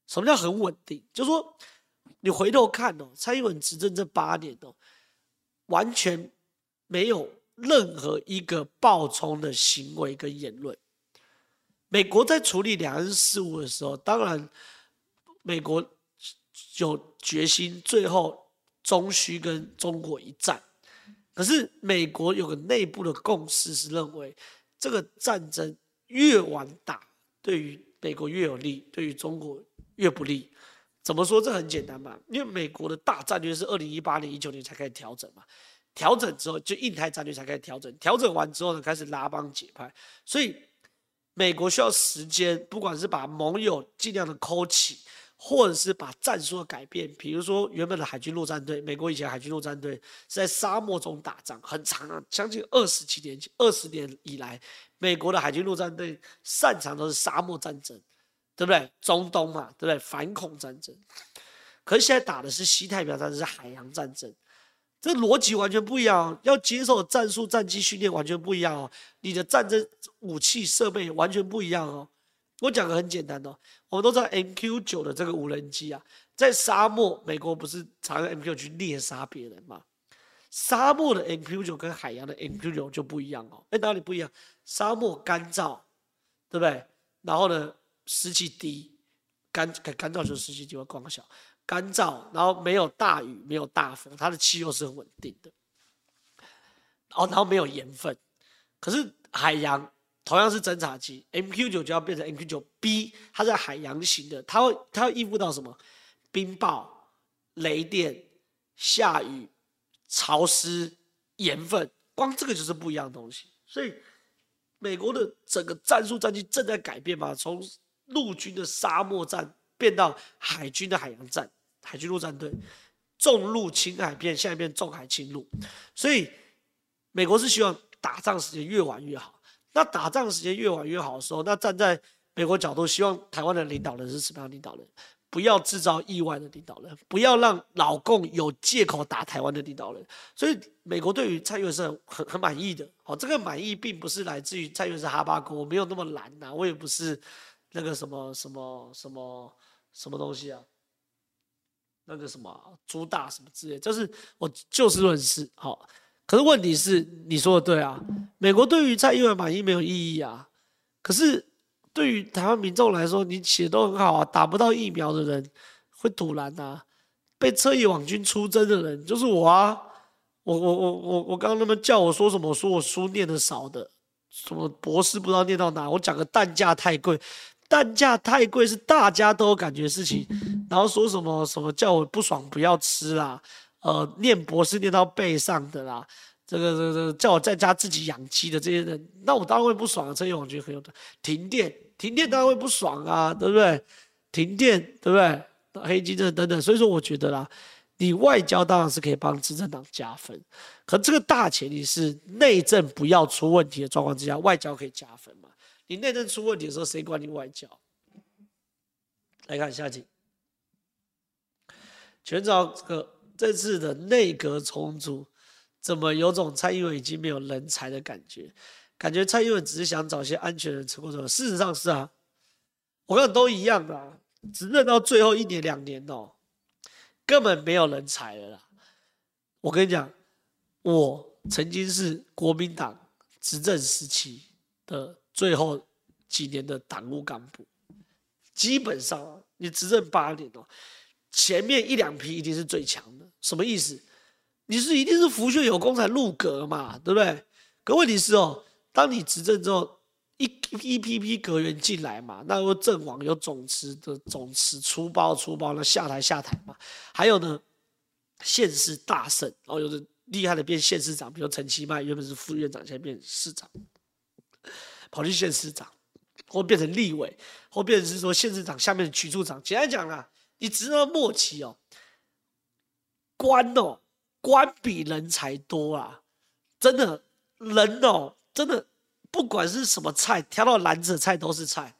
什么叫很稳定？就是说你回头看哦，蔡英文执政这八年哦，完全没有任何一个暴冲的行为跟言论。美国在处理两岸事务的时候，当然，美国有决心最后终须跟中国一战。可是美国有个内部的共识是认为，这个战争越晚打，对于美国越有利，对于中国越不利。怎么说？这很简单嘛，因为美国的大战略是二零一八年、一九年才开始调整嘛，调整之后就印太战略才开始调整，调整完之后呢，开始拉帮结派，所以。美国需要时间，不管是把盟友尽量的抠起，或者是把战术的改变。比如说，原本的海军陆战队，美国以前海军陆战队是在沙漠中打仗，很长啊，将近二十几年，二十年以来，美国的海军陆战队擅长都是沙漠战争，对不对？中东嘛，对不对？反恐战争。可是现在打的是西太平洋战争，是海洋战争，这逻辑完全不一样哦。要接受战术、战机训练完全不一样哦。你的战争武器设备完全不一样哦。我讲的很简单哦，我们都知道 MQ 九的这个无人机啊，在沙漠，美国不是常用 MQ 去猎杀别人吗？沙漠的 MQ 九跟海洋的 MQ 九就不一样哦。哎，哪里不一样？沙漠干燥，对不对？然后呢，湿气低，干干燥就是湿气低，会光小。干燥，然后没有大雨，没有大风，它的气候是很稳定的。哦，然后没有盐分。可是海洋同样是侦察机，MQ 九就要变成 MQ 九 B，它在海洋型的，它会它会应付到什么？冰雹、雷电、下雨、潮湿、盐分，光这个就是不一样的东西。所以美国的整个战术战机正在改变嘛，从陆军的沙漠战变到海军的海洋战。海军陆战队重陆轻海变，现在变重海轻陆，所以美国是希望打仗时间越晚越好。那打仗时间越晚越好的时候，那站在美国角度，希望台湾的领导人是什么样的领导人？不要制造意外的领导人，不要让老共有借口打台湾的领导人。所以美国对于蔡英文是很很满意的。哦，这个满意并不是来自于蔡英文是哈巴狗，我没有那么蓝呐、我也不是那个什么什么什么什么东西啊。那个什么猪大什么之类，就是我就事论事，好。可是问题是，你说的对啊，美国对于蔡英文满意没有意义啊。可是对于台湾民众来说，你写都很好啊，打不到疫苗的人会赌烂啊，被侧翼网军出征的人就是我啊。我我我我我刚刚那么叫我说什么？说我书念的少的，什么博士不知道念到哪？我讲个蛋价太贵。蛋价太贵是大家都有感觉事情，然后说什么什么叫我不爽不要吃啦，呃，念博士念到背上的啦，这个这个这个叫我在家自己养鸡的这些人，那我当然会不爽啊。这些网军很有的停电，停电当然会不爽啊，对不对？停电对不对？黑金这等等，所以说我觉得啦，你外交当然是可以帮执政党加分，可这个大前提是内政不要出问题的状况之下，外交可以加分嘛。你内政出问题的时候，谁管你外交？来看下集。全找这个这次的内阁重组，怎么有种蔡英文已经没有人才的感觉？感觉蔡英文只是想找些安全人成功什么？事实上是啊，我看都一样的啊，执政到最后一年两年哦，根本没有人才了啦。我跟你讲，我曾经是国民党执政时期的。最后几年的党务干部，基本上你执政八年哦，前面一两批一定是最强的。什么意思？你是一定是福秀有功才入阁嘛，对不对？可问题是哦，当你执政之后，一一批批阁员进来嘛，那有阵亡有总辞的总辞出包出包，那下台下台嘛。还有呢，县市大胜，然后有的厉害的变县市长，比如陈其迈原本是副院长，现在变市长。跑去县市长，或变成立委，或变成是说县市长下面的局处长。简单讲啊，你执到末期哦，官哦，官比人才多啊，真的人哦，真的不管是什么菜，挑到篮子的菜都是菜。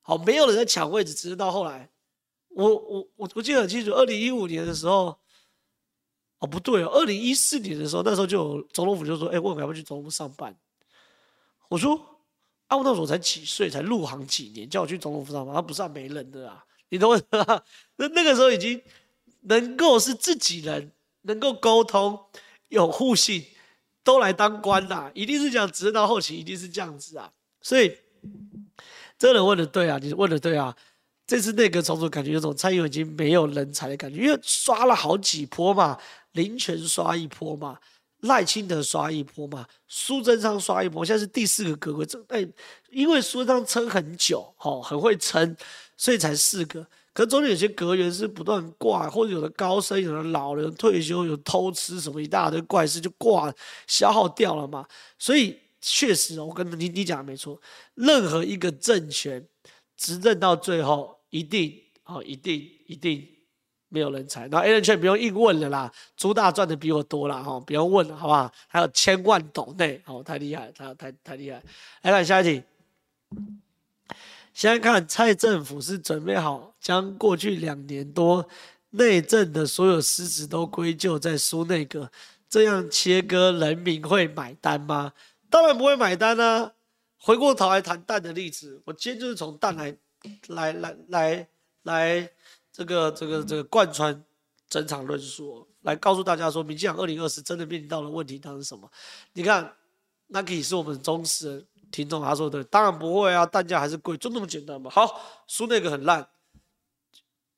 好，没有人在抢位置，直到后来，我我我我记得很清楚，二零一五年的时候，哦不对哦，二零一四年的时候，那时候就有总统府就说，哎，我要不要去总统府上班，我说。啊，我那时候才几岁，才入行几年，叫我去总统府上班，他不是没人的啊，你懂我意思吗？那那个时候已经能够是自己人，能够沟通，有互信，都来当官啦，一定是讲直到后期一定是这样子啊。所以这个人问的对啊，你问的对啊。这次内阁重组感觉有种蔡英文已经没有人才的感觉，因为刷了好几波嘛，林全刷一波嘛。赖清德刷一波嘛，苏贞昌刷一波，现在是第四个阁揆。这哎，因为苏贞昌撑很久，吼，很会撑，所以才四个。可中间有些格员是不断挂，或者有的高升，有的老人退休，有偷吃什么一大堆怪事就挂，消耗掉了嘛。所以确实，我跟你你讲的没错，任何一个政权执政到最后，一定哦，一定一定。没有人才，那 A 人圈不用硬问了啦，朱大赚的比我多啦，哈，不用问了，好不好？还有千万斗内，哦，太厉害，他太太厉害。来看下一题，先看蔡政府是准备好将过去两年多内政的所有失职都归咎在苏内阁，这样切割人民会买单吗？当然不会买单啊！回过头来谈蛋的例子，我今天就是从蛋来来来来来这个这个这个贯穿整场论述，来告诉大家说，民进党二零二四真的面临到的问题当是什么？你看。那可以是我们忠实听众，他说的当然不会啊，蛋价还是贵，就那么简单嘛。好，输内阁很烂，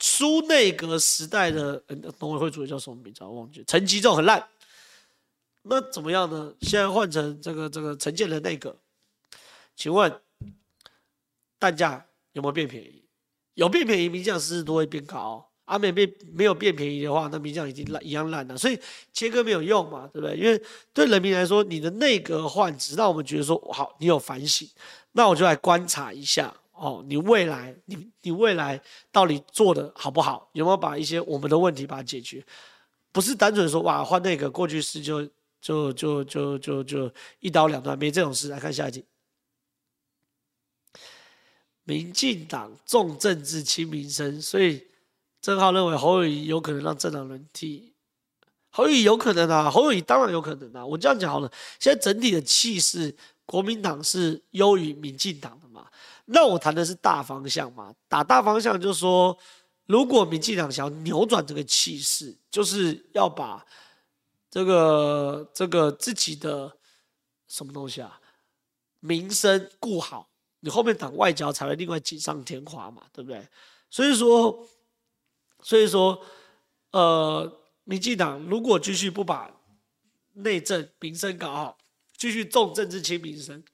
苏内阁时代的农委会主任叫什么名字？我忘记，陈吉仲很烂。那怎么样呢？现在换成这个这个陈建仁内阁，请问蛋价有没有变便宜？有变便宜，民进党支持度会变高。阿美变没有变便宜的话，那民将已经烂一样烂了，所以切割没有用嘛，对不对？因为对人民来说，你的内阁换，直到我们觉得说好，你有反省，那我就来观察一下哦，你未来你你未来到底做的好不好？有没有把一些我们的问题把它解决？不是单纯说哇换内阁过去式就就就就就就一刀两断，没这种事。来看下一题，民进党重政治轻民生，所以。郑浩认为侯友谊有可能让政党轮替，侯友谊有可能啊，侯友谊当然有可能啊。我这样讲好了，现在整体的气势，国民党是优于民进党的嘛？那我谈的是大方向嘛，打大方向就是说，如果民进党想要扭转这个气势，就是要把这个这个自己的什么东西啊，民生顾好，你后面党外交才会另外锦上添花嘛，对不对？所以说。所以说，呃，民进党如果继续不把内政民生搞好，继续重政治轻民生，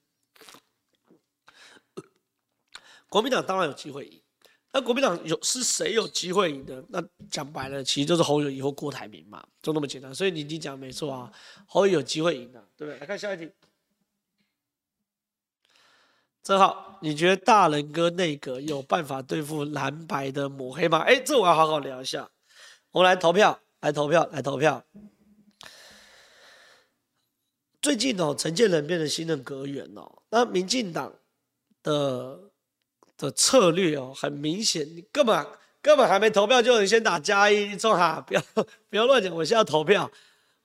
国民党当然有机会赢。那国民党有是谁有机会赢的？那讲白了，其实就是侯友宜或郭台铭嘛，就那么简单。所以你你讲没错啊，侯友有机会赢的，对不对？来看下一题。正好，你觉得大仁哥内阁有办法对付蓝白的抹黑吗？哎，这我要好好聊一下。我们来投票，来投票，来投票。最近哦，陈建仁变成新任阁员哦，那民进党的的策略哦，很明显，你根本根本还没投票就能先打加一，中哈，不要不要乱讲，我现在要投票。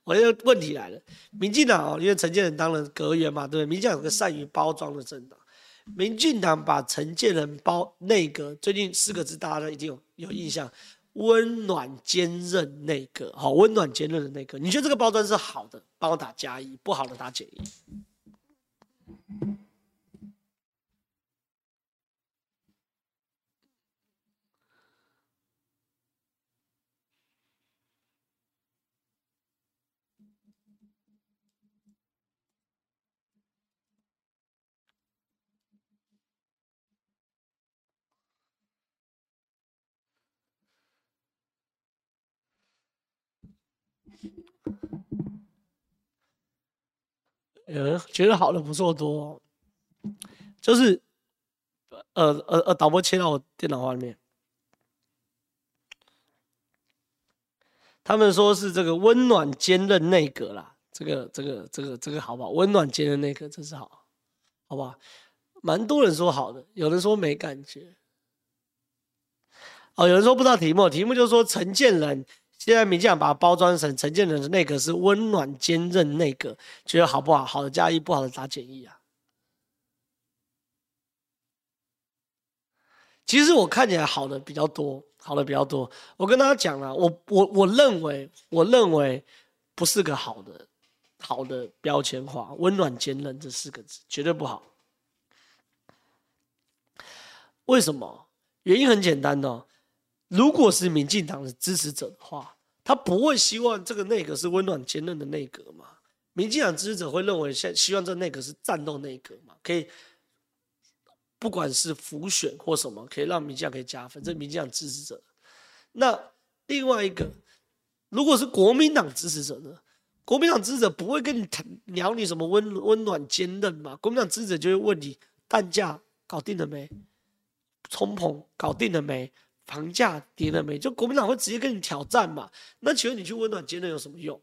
我这个问题来了，民进党哦，因为陈建仁当了阁员嘛，对不对？民进党有个善于包装的政党。民进党把陈建仁包内阁，最近四个字大家都一定有有印象，温暖坚韧内阁，好，温暖坚韧的内阁，你觉得这个包装是好的，帮我打加一；不好的打减一。呃，觉得好的不错多，就是，呃呃呃，导播切到我电脑画面，他们说是这个温暖坚韧内阁啦，这个这个这个这个好不好？温暖坚韧内阁真是好，好不好？蛮多人说好的，有人说没感觉，哦，有人说不知道题目，题目就是说陈建仁。现在民进党把它包装成陈建仁的内阁是温暖坚韧内阁，觉得好不好？好的加一，不好的打减一啊。其实我看起来好的比较多，好的比较多。我跟大家讲了，我我我认为，我认为不是个好的好的标签化，温暖坚韧这四个字绝对不好。为什么？原因很简单的哦，如果是民进党的支持者的话。他不会希望这个内阁是温暖坚韧的内阁嘛？民进党支持者会认为，现希望这内阁是战斗内阁嘛？可以，不管是浮选或什么，可以让民进党可以加分。这民进党支持者。那另外一个，如果是国民党支持者呢？国民党支持者不会跟你谈聊你什么温温暖坚韧嘛？国民党支持者就会问你，蛋价搞定了没？冲膨搞定了没？房价跌了没？就国民党会直接跟你挑战嘛？那请问你去温暖坚韧有什么用？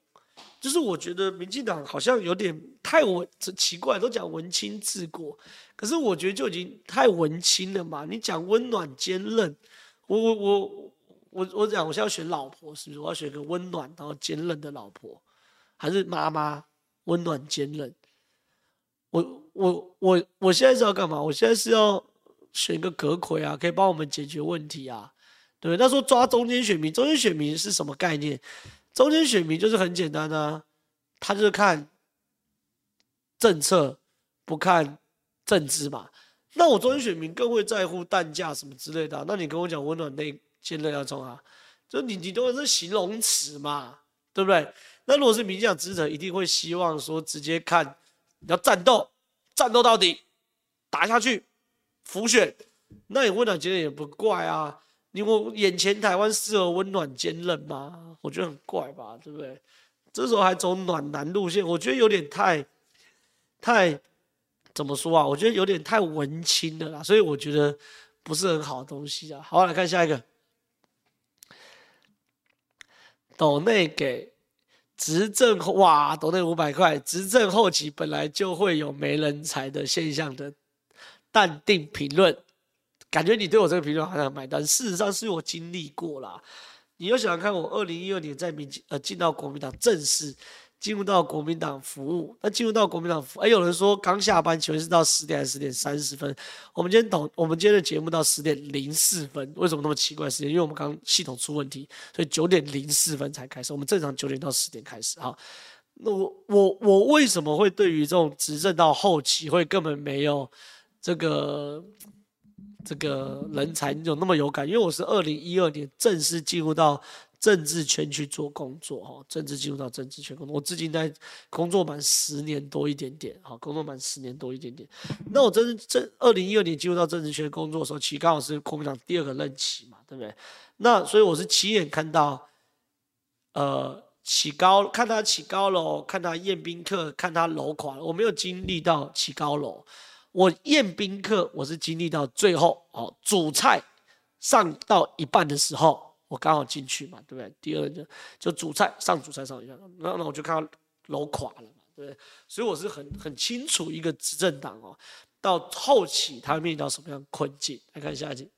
就是我觉得民进党好像有点太文，奇怪，都讲文青治国，可是我觉得就已经太文青了嘛。你讲温暖坚韧，我我我我我讲，我现在要选老婆是不是？我要选个温暖然后坚韧的老婆，还是妈妈温暖坚韧？我我我我现在是要干嘛？我现在是要选一个阁揆啊，可以帮我们解决问题啊，对不对？他说抓中间选民，中间选民是什么概念？中间选民就是很简单啊，他就是看政策，不看政治嘛。那我中间选民更会在乎蛋价什么之类的。那你跟我讲温暖内坚韧要冲啊，就你你都是形容词嘛，对不对？那如果是民进党支持者，一定会希望说直接看你。要战斗，战斗到底，打下去，浮选，那你温暖坚韧也不怪啊。你我眼前台湾适合温暖坚韧吗？我觉得很怪吧，对不对？这时候还走暖男路线，我觉得有点太，太，怎么说啊？我觉得有点太文青了啦，所以我觉得不是很好的东西啊。好，来看下一个，斗内给。执政哇，斗内五百块。执政后期本来就会有没人才的现象的淡定评论，感觉你对我这个评论好像买单。事实上是我经历过啦。你又想看，我二零一二年在民呃进到国民党正式。进入到国民党服务，那进入到国民党服，哎，有人说刚下班，请问是到十点还是十点三十分？我们今天懂，我们今天的节目到十点零四分，为什么那么奇怪时间？因为我们刚系统出问题，所以九点零四分才开始。我们正常九点到十点开始哈。那我我我为什么会对于这种执政到后期会根本没有这个这个人才有那么有感？因为我是二零一二年正式进入到。政治圈去做工作哈，政治进入到政治圈工作，我至今在工作满十年多一点点，哈，工作满十年多一点点。那我真正二零一二年进入到政治圈工作的时候，其实刚好是国民党第二个任期嘛，对不对？那所以我是亲眼看到，呃，起高，看他起高楼，看他宴宾客，看他楼垮了，我没有经历到起高楼，我宴宾客我是经历到最后，哦，主菜上到一半的时候。我刚好进去嘛，对不对？第二就就主菜上主菜上一下，那那我就看到楼垮了嘛，对不对？所以我是很很清楚一个执政党哦，到后期他会面临到什么样困境。来看下一集，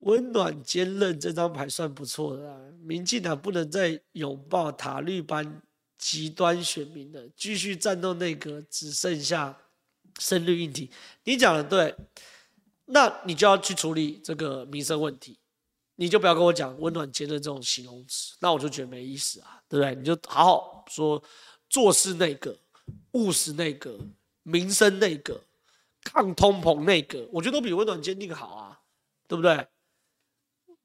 温暖坚韧这张牌算不错的啊。民进党不能再拥抱塔绿班极端选民的，继续战斗内阁只剩下。深绿议题，你讲的对，那你就要去处理这个民生问题，你就不要跟我讲温暖坚韧这种形容词，那我就觉得没意思啊，对不对？你就好好说做事内阁、务实内阁、民生内阁、抗通膨内阁，我觉得都比温暖坚定好啊，对不对？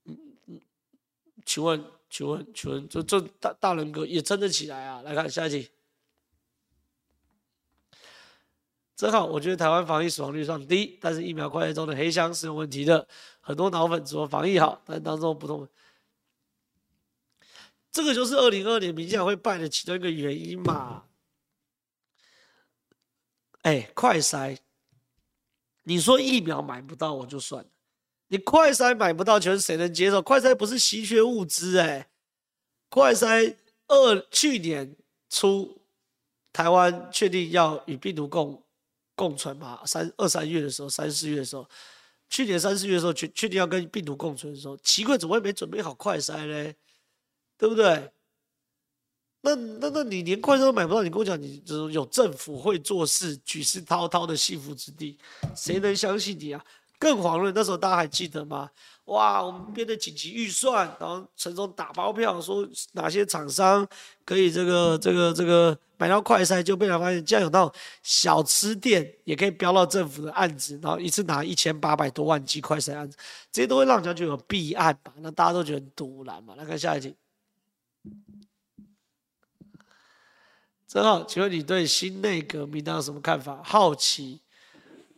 嗯嗯，请问，请问，请问，这这大大人哥也撑得起来啊？来看下一题。正好，我觉得台湾防疫死亡率算低，但是疫苗快筛中的黑箱是有问题的。很多脑粉说防疫好，但当中不同。这个就是二零二二年民进党会败的其中一个原因嘛？哎，快筛，你说疫苗买不到我就算，你快筛买不到，全谁能接受？快筛不是稀缺物资哎，快筛二去年初台湾确定要与病毒共。共存嘛？三二三月的时候，三四月的时候，去年三四月的时候，确确定要跟病毒共存的时候，奇怪，怎么会没准备好快筛嘞？对不对？那那那你连快筛都买不到，你跟我讲，你就有政府会做事、举世滔滔的幸福之地，谁能相信你啊？更遑论那时候大家还记得吗？哇，我们编的紧急预算，然后陈总打包票说哪些厂商可以这个这个这个买到快筛，就被人发现竟然有那种小吃店也可以标到政府的案子，然后一次拿一千八百多万剂快筛案子，这些都会让人家觉得有弊案吧？那大家都觉得很赌烂嘛？来看下一题，正好，请问你对新内阁名单有什么看法？好奇。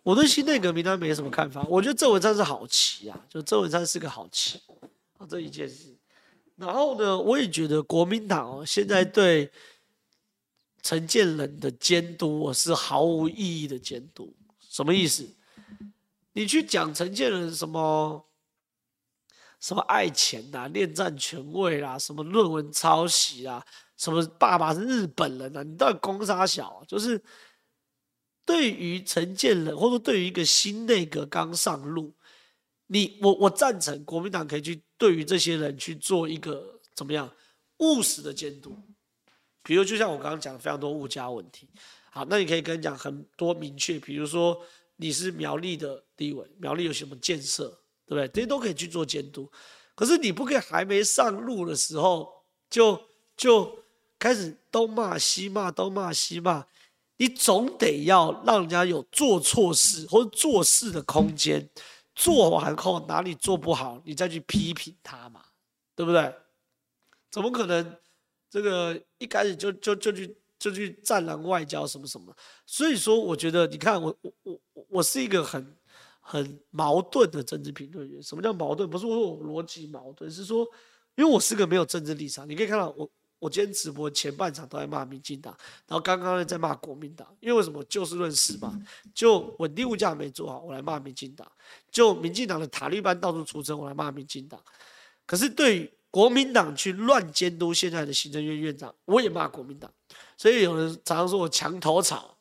我对新内阁名单没什么看法，我觉得郑文灿是好棋啊，就郑文灿是个好棋啊，这一件事。然后呢，我也觉得国民党哦，现在对陈建仁的监督，我是毫无意义的监督。什么意思？你去讲陈建仁什么什么爱钱呐、恋战权位啦，什么论文抄袭啦，什么爸爸是日本人啊？你到底攻杀小啊？就是对于陈建仁，或者对于一个新内阁刚上路，你我我赞成国民党可以去对于这些人去做一个怎么样务实的监督。比如就像我刚刚讲的非常多物价问题，好，那你可以跟讲很多明确，比如说你是苗栗的立委，苗栗有什么建设，对不对？这些都可以去做监督。可是你不可以还没上路的时候就就。开始东骂西骂，东骂西骂，你总得要让人家有做错事或者做事的空间，做完后哪里做不好，你再去批评他嘛，对不对？怎么可能这个一开始就就就去就去战狼外交什么什么？所以说，我觉得你看我我我我是一个很很矛盾的政治评论员。什么叫矛盾？不是说我逻辑矛盾，是说因为我是个没有政治立场。你可以看到我。我今天直播前半场都在骂民进党，然后刚刚在骂国民党，因为为什么就事论事嘛？就稳定物价没做好，我来骂民进党；就民进党的塔利班到处出征，我来骂民进党。可是对国民党去乱监督现在的行政院院长，我也骂国民党。所以有人常常说我墙头草，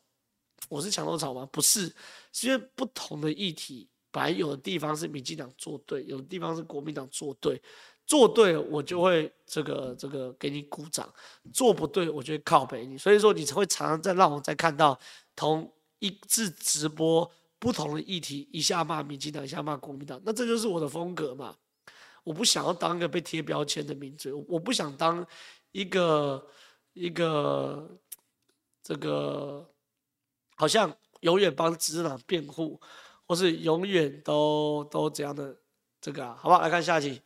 我是墙头草吗？不是，是因为不同的议题，本来有的地方是民进党做对，有的地方是国民党做对。做对，我就会这个这个给你鼓掌；做不对，我就会靠背你。所以说，你才会常常在让我再看到同一次直播不同的议题，一下骂民进党，一下骂国民党。那这就是我的风格嘛。我不想要当一个被贴标签的名嘴，我不想当一个一个这个好像永远帮执政党辩护，或是永远都都这样的这个啊，好不好？来看下一题。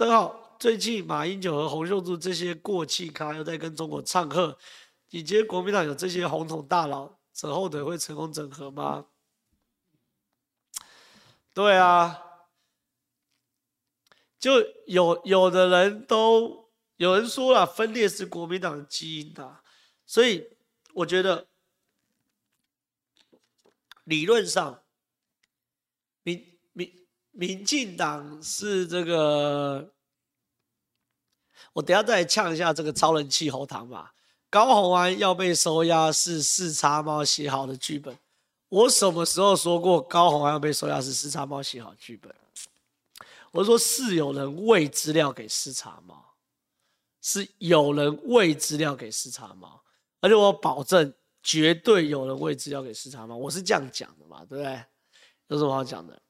正好最近马英九和洪秀柱这些过气咖又在跟中国唱和，你觉得国民党有这些红统大佬，扯后腿会成功整合吗？对啊，就有有的人都有人说了，分裂是国民党的基因的，所以我觉得理论上，民民。进党是这个，我等下再来呛一下这个超人气喉糖吧。高虹安要被收押是四叉猫写好的剧本，我什么时候说过高虹安要被收押是四叉猫写好剧本？我说是有人喂资料给四叉猫，是有人喂资料给四叉猫，而且我保证绝对有人喂资料给四叉猫，我是这样讲的嘛，对不对？有什么好讲的？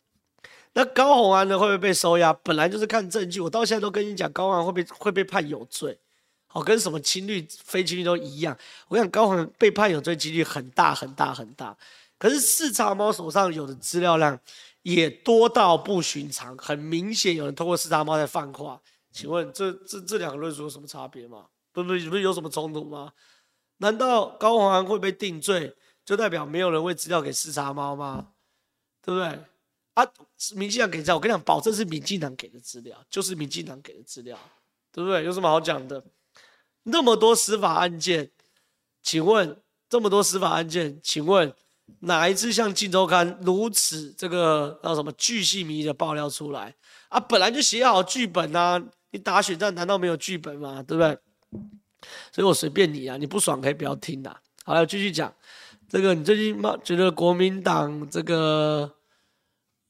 那高虹安呢？会不会被收押？本来就是看证据。我到现在都跟你讲，高虹安会被会被判有罪，好，跟什么亲绿、非亲绿都一样。我讲高虹安被判有罪几率很大很大很大。可是四叉猫手上有的资料量也多到不寻常，很明显有人通过四叉猫在放话。请问这这这两个论述有什么差别吗？不不不是有什么冲突吗？难道高虹安会被定罪，就代表没有人会资料给四叉猫吗？对不对？啊，民进党给资料，我跟你讲，保证是民进党给的资料，就是民进党给的资料，对不对？有什么好讲的？那么多司法案件，请问这么多司法案件，请问哪一次像《镜周刊》如此这个叫什么巨细靡遗的爆料出来啊？本来就写好剧本啊，你打选战难道没有剧本吗？对不对？所以我随便你啊，你不爽可以不要听的。好了，继续讲这个，你最近？觉得国民党这个？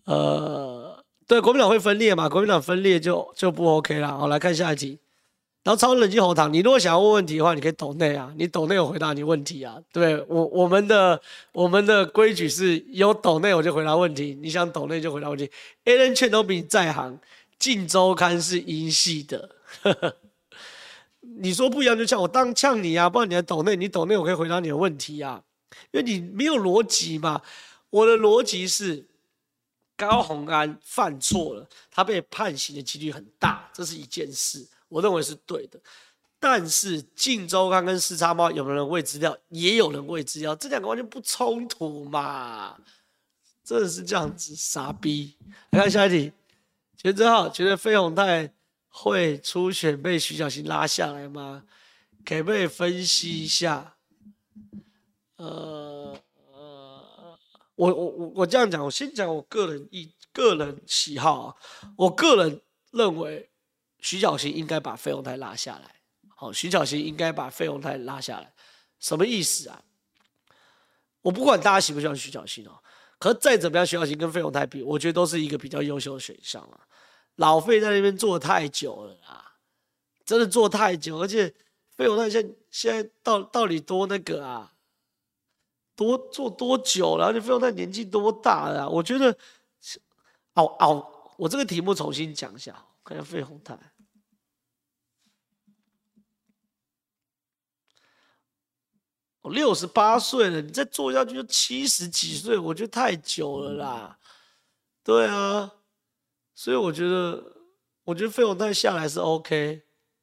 呃，对，国民党会分裂嘛？国民党分裂就就不 OK 了。好，来看下一题。然后超冷静喉糖，你如果想要问问题的话，你可以抖内啊，你抖内有回答你问题啊。对，我我们的我们的规矩是有抖内我就回答问题，你想抖内就回答问题。Alan 劝都比你在行，镜周刊是英系的，你说不一样就呛我，当呛你啊，不然你在抖内，你抖内我可以回答你的问题啊，因为你没有逻辑嘛。我的逻辑是。高虹安犯错了，他被判刑的几率很大，这是一件事，我认为是对的。但是《镜周刊》跟四叉猫有没有人喂资料？也有人喂资料，这两个完全不冲突嘛？真的是这样子，傻逼！来看下一题，全真浩觉得费鸿泰会初选被徐小新拉下来吗？可不可以分析一下？呃。我我我我这样讲，我先讲我个人意个人喜好啊。我个人认为徐巧芯应该把费用泰拉下来。好，徐巧芯应该把费用泰拉下来，什么意思啊？我不管大家喜不喜欢徐巧芯哦，可再怎么样，徐巧芯跟费用泰比，我觉得都是一个比较优秀的选项了。老费在那边做太久了啊，真的做太久，而且费鸿泰现现在到到底多那个啊，多做多久了？而且费鸿泰年纪多大了？我觉得，哦哦，我这个题目重新讲一下，看一下费鸿泰。我六十八岁了，你再做下去就七十几岁，我觉得太久了啦。对啊，所以我觉得，我觉得费鸿泰下来是 OK。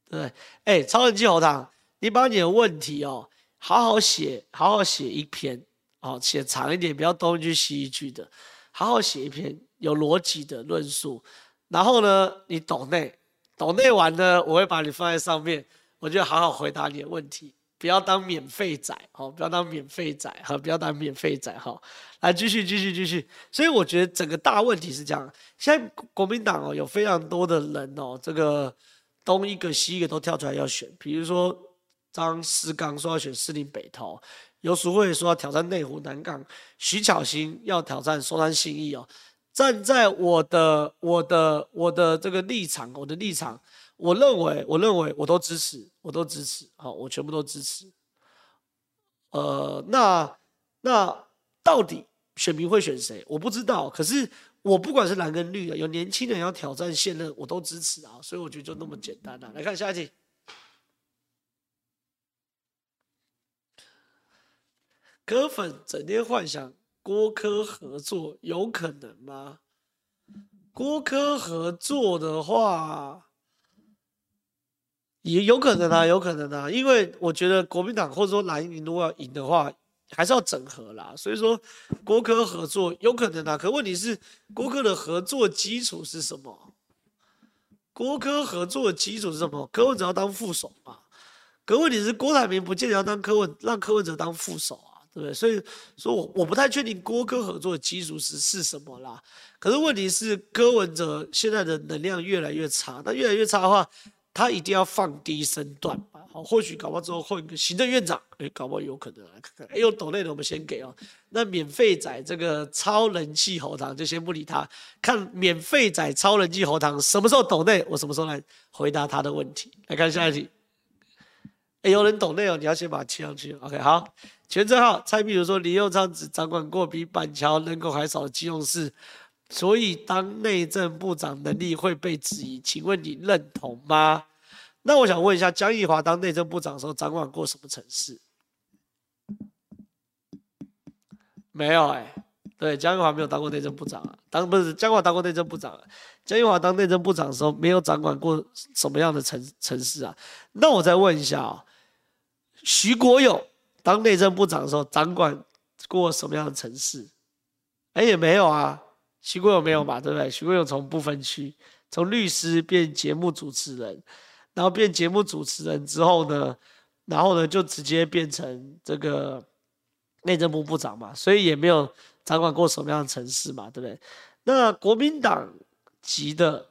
对，哎、超人气喉糖，你把你的问题哦，好好写，好好写一篇，哦，写长一点，不要东一句西一句的，好好写一篇有逻辑的论述。然后呢，你抖内，抖内完呢，我会把你放在上面，我就好好回答你的问题。不要当免费仔，好，不要当免费仔，好，不要当免费仔，好，来继续继续继续。所以我觉得整个大问题是这样，现在国民党哦，有非常多的人哦，这个东一个西一个都跳出来要选，比如说张思刚说要选士林北投，游淑慧说要挑战内湖南港，徐巧芯要挑战松山信义哦。站在我的我的我的这个立场，我的立场。我认为，我认为我都支持，我都支持，好，我全部都支持。呃，那那到底选民会选谁？我不知道。可是我不管是蓝跟绿的，有年轻人要挑战现任，我都支持啊。所以我觉得就那么简单了。来看下一题。柯粉整天幻想郭柯合作，有可能吗？郭柯合作的话。也有可能啊，有可能啊，因为我觉得国民党或者说蓝营如果要赢的话，还是要整合啦。所以说，郭柯合作有可能啊，可问题是郭柯的合作基础是什么？郭柯合作的基础是什么？柯文哲要当副手嘛？可问题是郭台铭不见得要当柯文，让柯文哲当副手，对？所以说我我不太确定郭柯合作的基础是是什么啦。可是问题是柯文哲现在的能量越来越差，那越来越差的话。他一定要放低身段吧，好，或许搞不好之后换一个行政院长，哎、搞不好有可能来看看，哎、呦，抖内的我们先给哦。那免费仔这个超人气喉糖就先不理他，看免费仔超人气喉糖什么时候抖内，我什么时候来回答他的问题。来看下一题，欸，有人懂内容，你要先把它贴上去。OK，好，全称号蔡壁如说，林右昌只掌管过比板桥人口还少的基隆市。所以当内政部长能力会被质疑，请问你认同吗？那我想问一下，江宜华当内政部长的时候掌管过什么城市？没有哎、对，江宜华没有当过内政部长啊，当不是江宜樺当过内政部长啊，江宜华当内政部长的时候没有掌管过什么样的城城市啊？那我再问一下啊，徐国勇当内政部长的时候掌管过什么样的城市？哎，也没有啊。徐国勇没有嘛，对不对？徐国勇从不分区，从律师变节目主持人，然后变节目主持人之后呢，然后呢就直接变成这个内政部部长嘛，所以也没有掌管过什么样的城市嘛，对不对？那国民党籍的，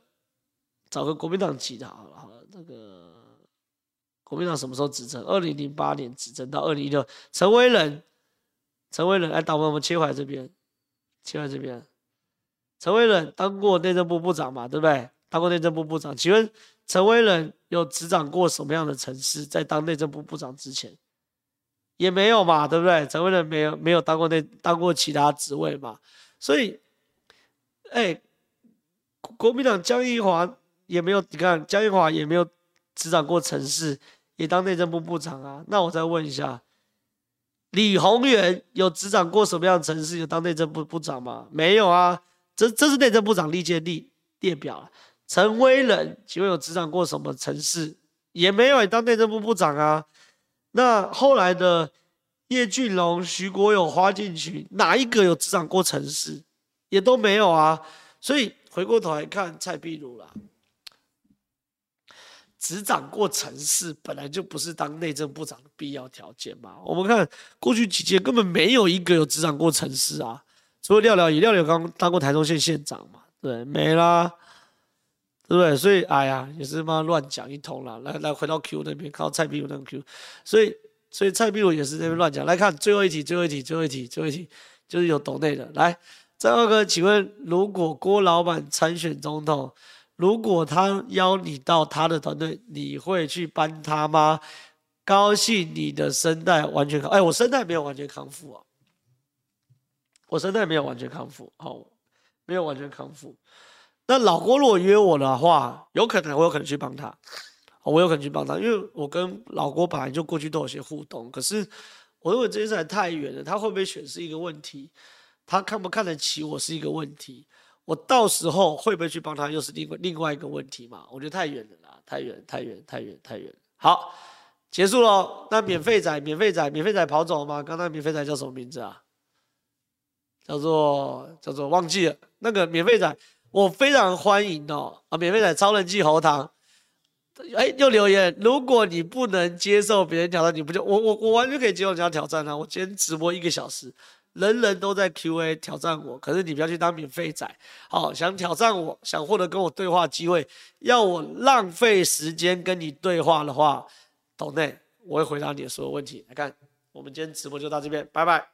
找个国民党籍的好了，好了，那个国民党什么时候执政？二零零八年执政到二零一六，陈为仁，陈为仁，来，导播我们切回来这边，切回来这边。陈为仁当过内政部部长嘛，对不对？当过内政部部长，请问陈为仁有执掌过什么样的城市？在当内政部部长之前，也没有嘛，对不对？陈为仁没有没有当过内当过其他职位嘛，所以，哎，国民党江宜华也没有，你看江宜华也没有执掌过城市，也当内政部部长啊。那我再问一下，李鸿源有执掌过什么样的城市？有当内政部部长吗？没有啊。这这是内政部长历届历列表。陈威仁请问有执掌过什么城市？也没有，当内政部部长啊。那后来的叶俊龙、徐国勇、花敬群，哪一个有执掌过城市？也都没有啊。所以回过头来看蔡壁如啦，执掌过城市本来就不是当内政部长的必要条件嘛。我们看过去几届根本没有一个有执掌过城市啊。除了廖廖以，廖了刚当过台中县县长嘛？对，没啦。对不对？所以哎呀，也是妈乱讲一通了。来来，回到 Q 那边，靠蔡壁如那个 Q，所以所以蔡壁如也是那边乱讲。来看最后一题，最后一题，最后一题，最后一题，就是有懂内的。来，张二哥，请问如果郭老板参选总统，如果他邀你到他的团队，你会去帮他吗？高兴你的声带完全康，哎，我声带没有完全康复啊，我声带没有完全康复，好，没有完全康复。那老郭如果约我的话，有可能我有可能去帮他，我有可能去帮他，因为我跟老郭本来就过去都有些互动。可是我认为这件事还太远了，他会不会选是一个问题，他看不看得起我是一个问题，我到时候会不会去帮他又是另外另外一个问题嘛？我觉得太远了啦，太远太远太远太远。好，结束了。那免费仔免费仔免费仔跑走了吗？刚才免费仔叫什么名字啊？叫做叫做忘记了那个免费仔。我非常欢迎哦啊！免费仔超人气喉糖，哎，又留言，如果你不能接受别人挑战，你不就我我我完全可以接受人家挑战啊！我今天直播一个小时，人人都在 QA 挑战我，可是你不要去当免费仔，好，想挑战我，想获得跟我对话机会，要我浪费时间跟你对话的话，懂内我会回答你的所有问题。来看，我们今天直播就到这边，拜拜。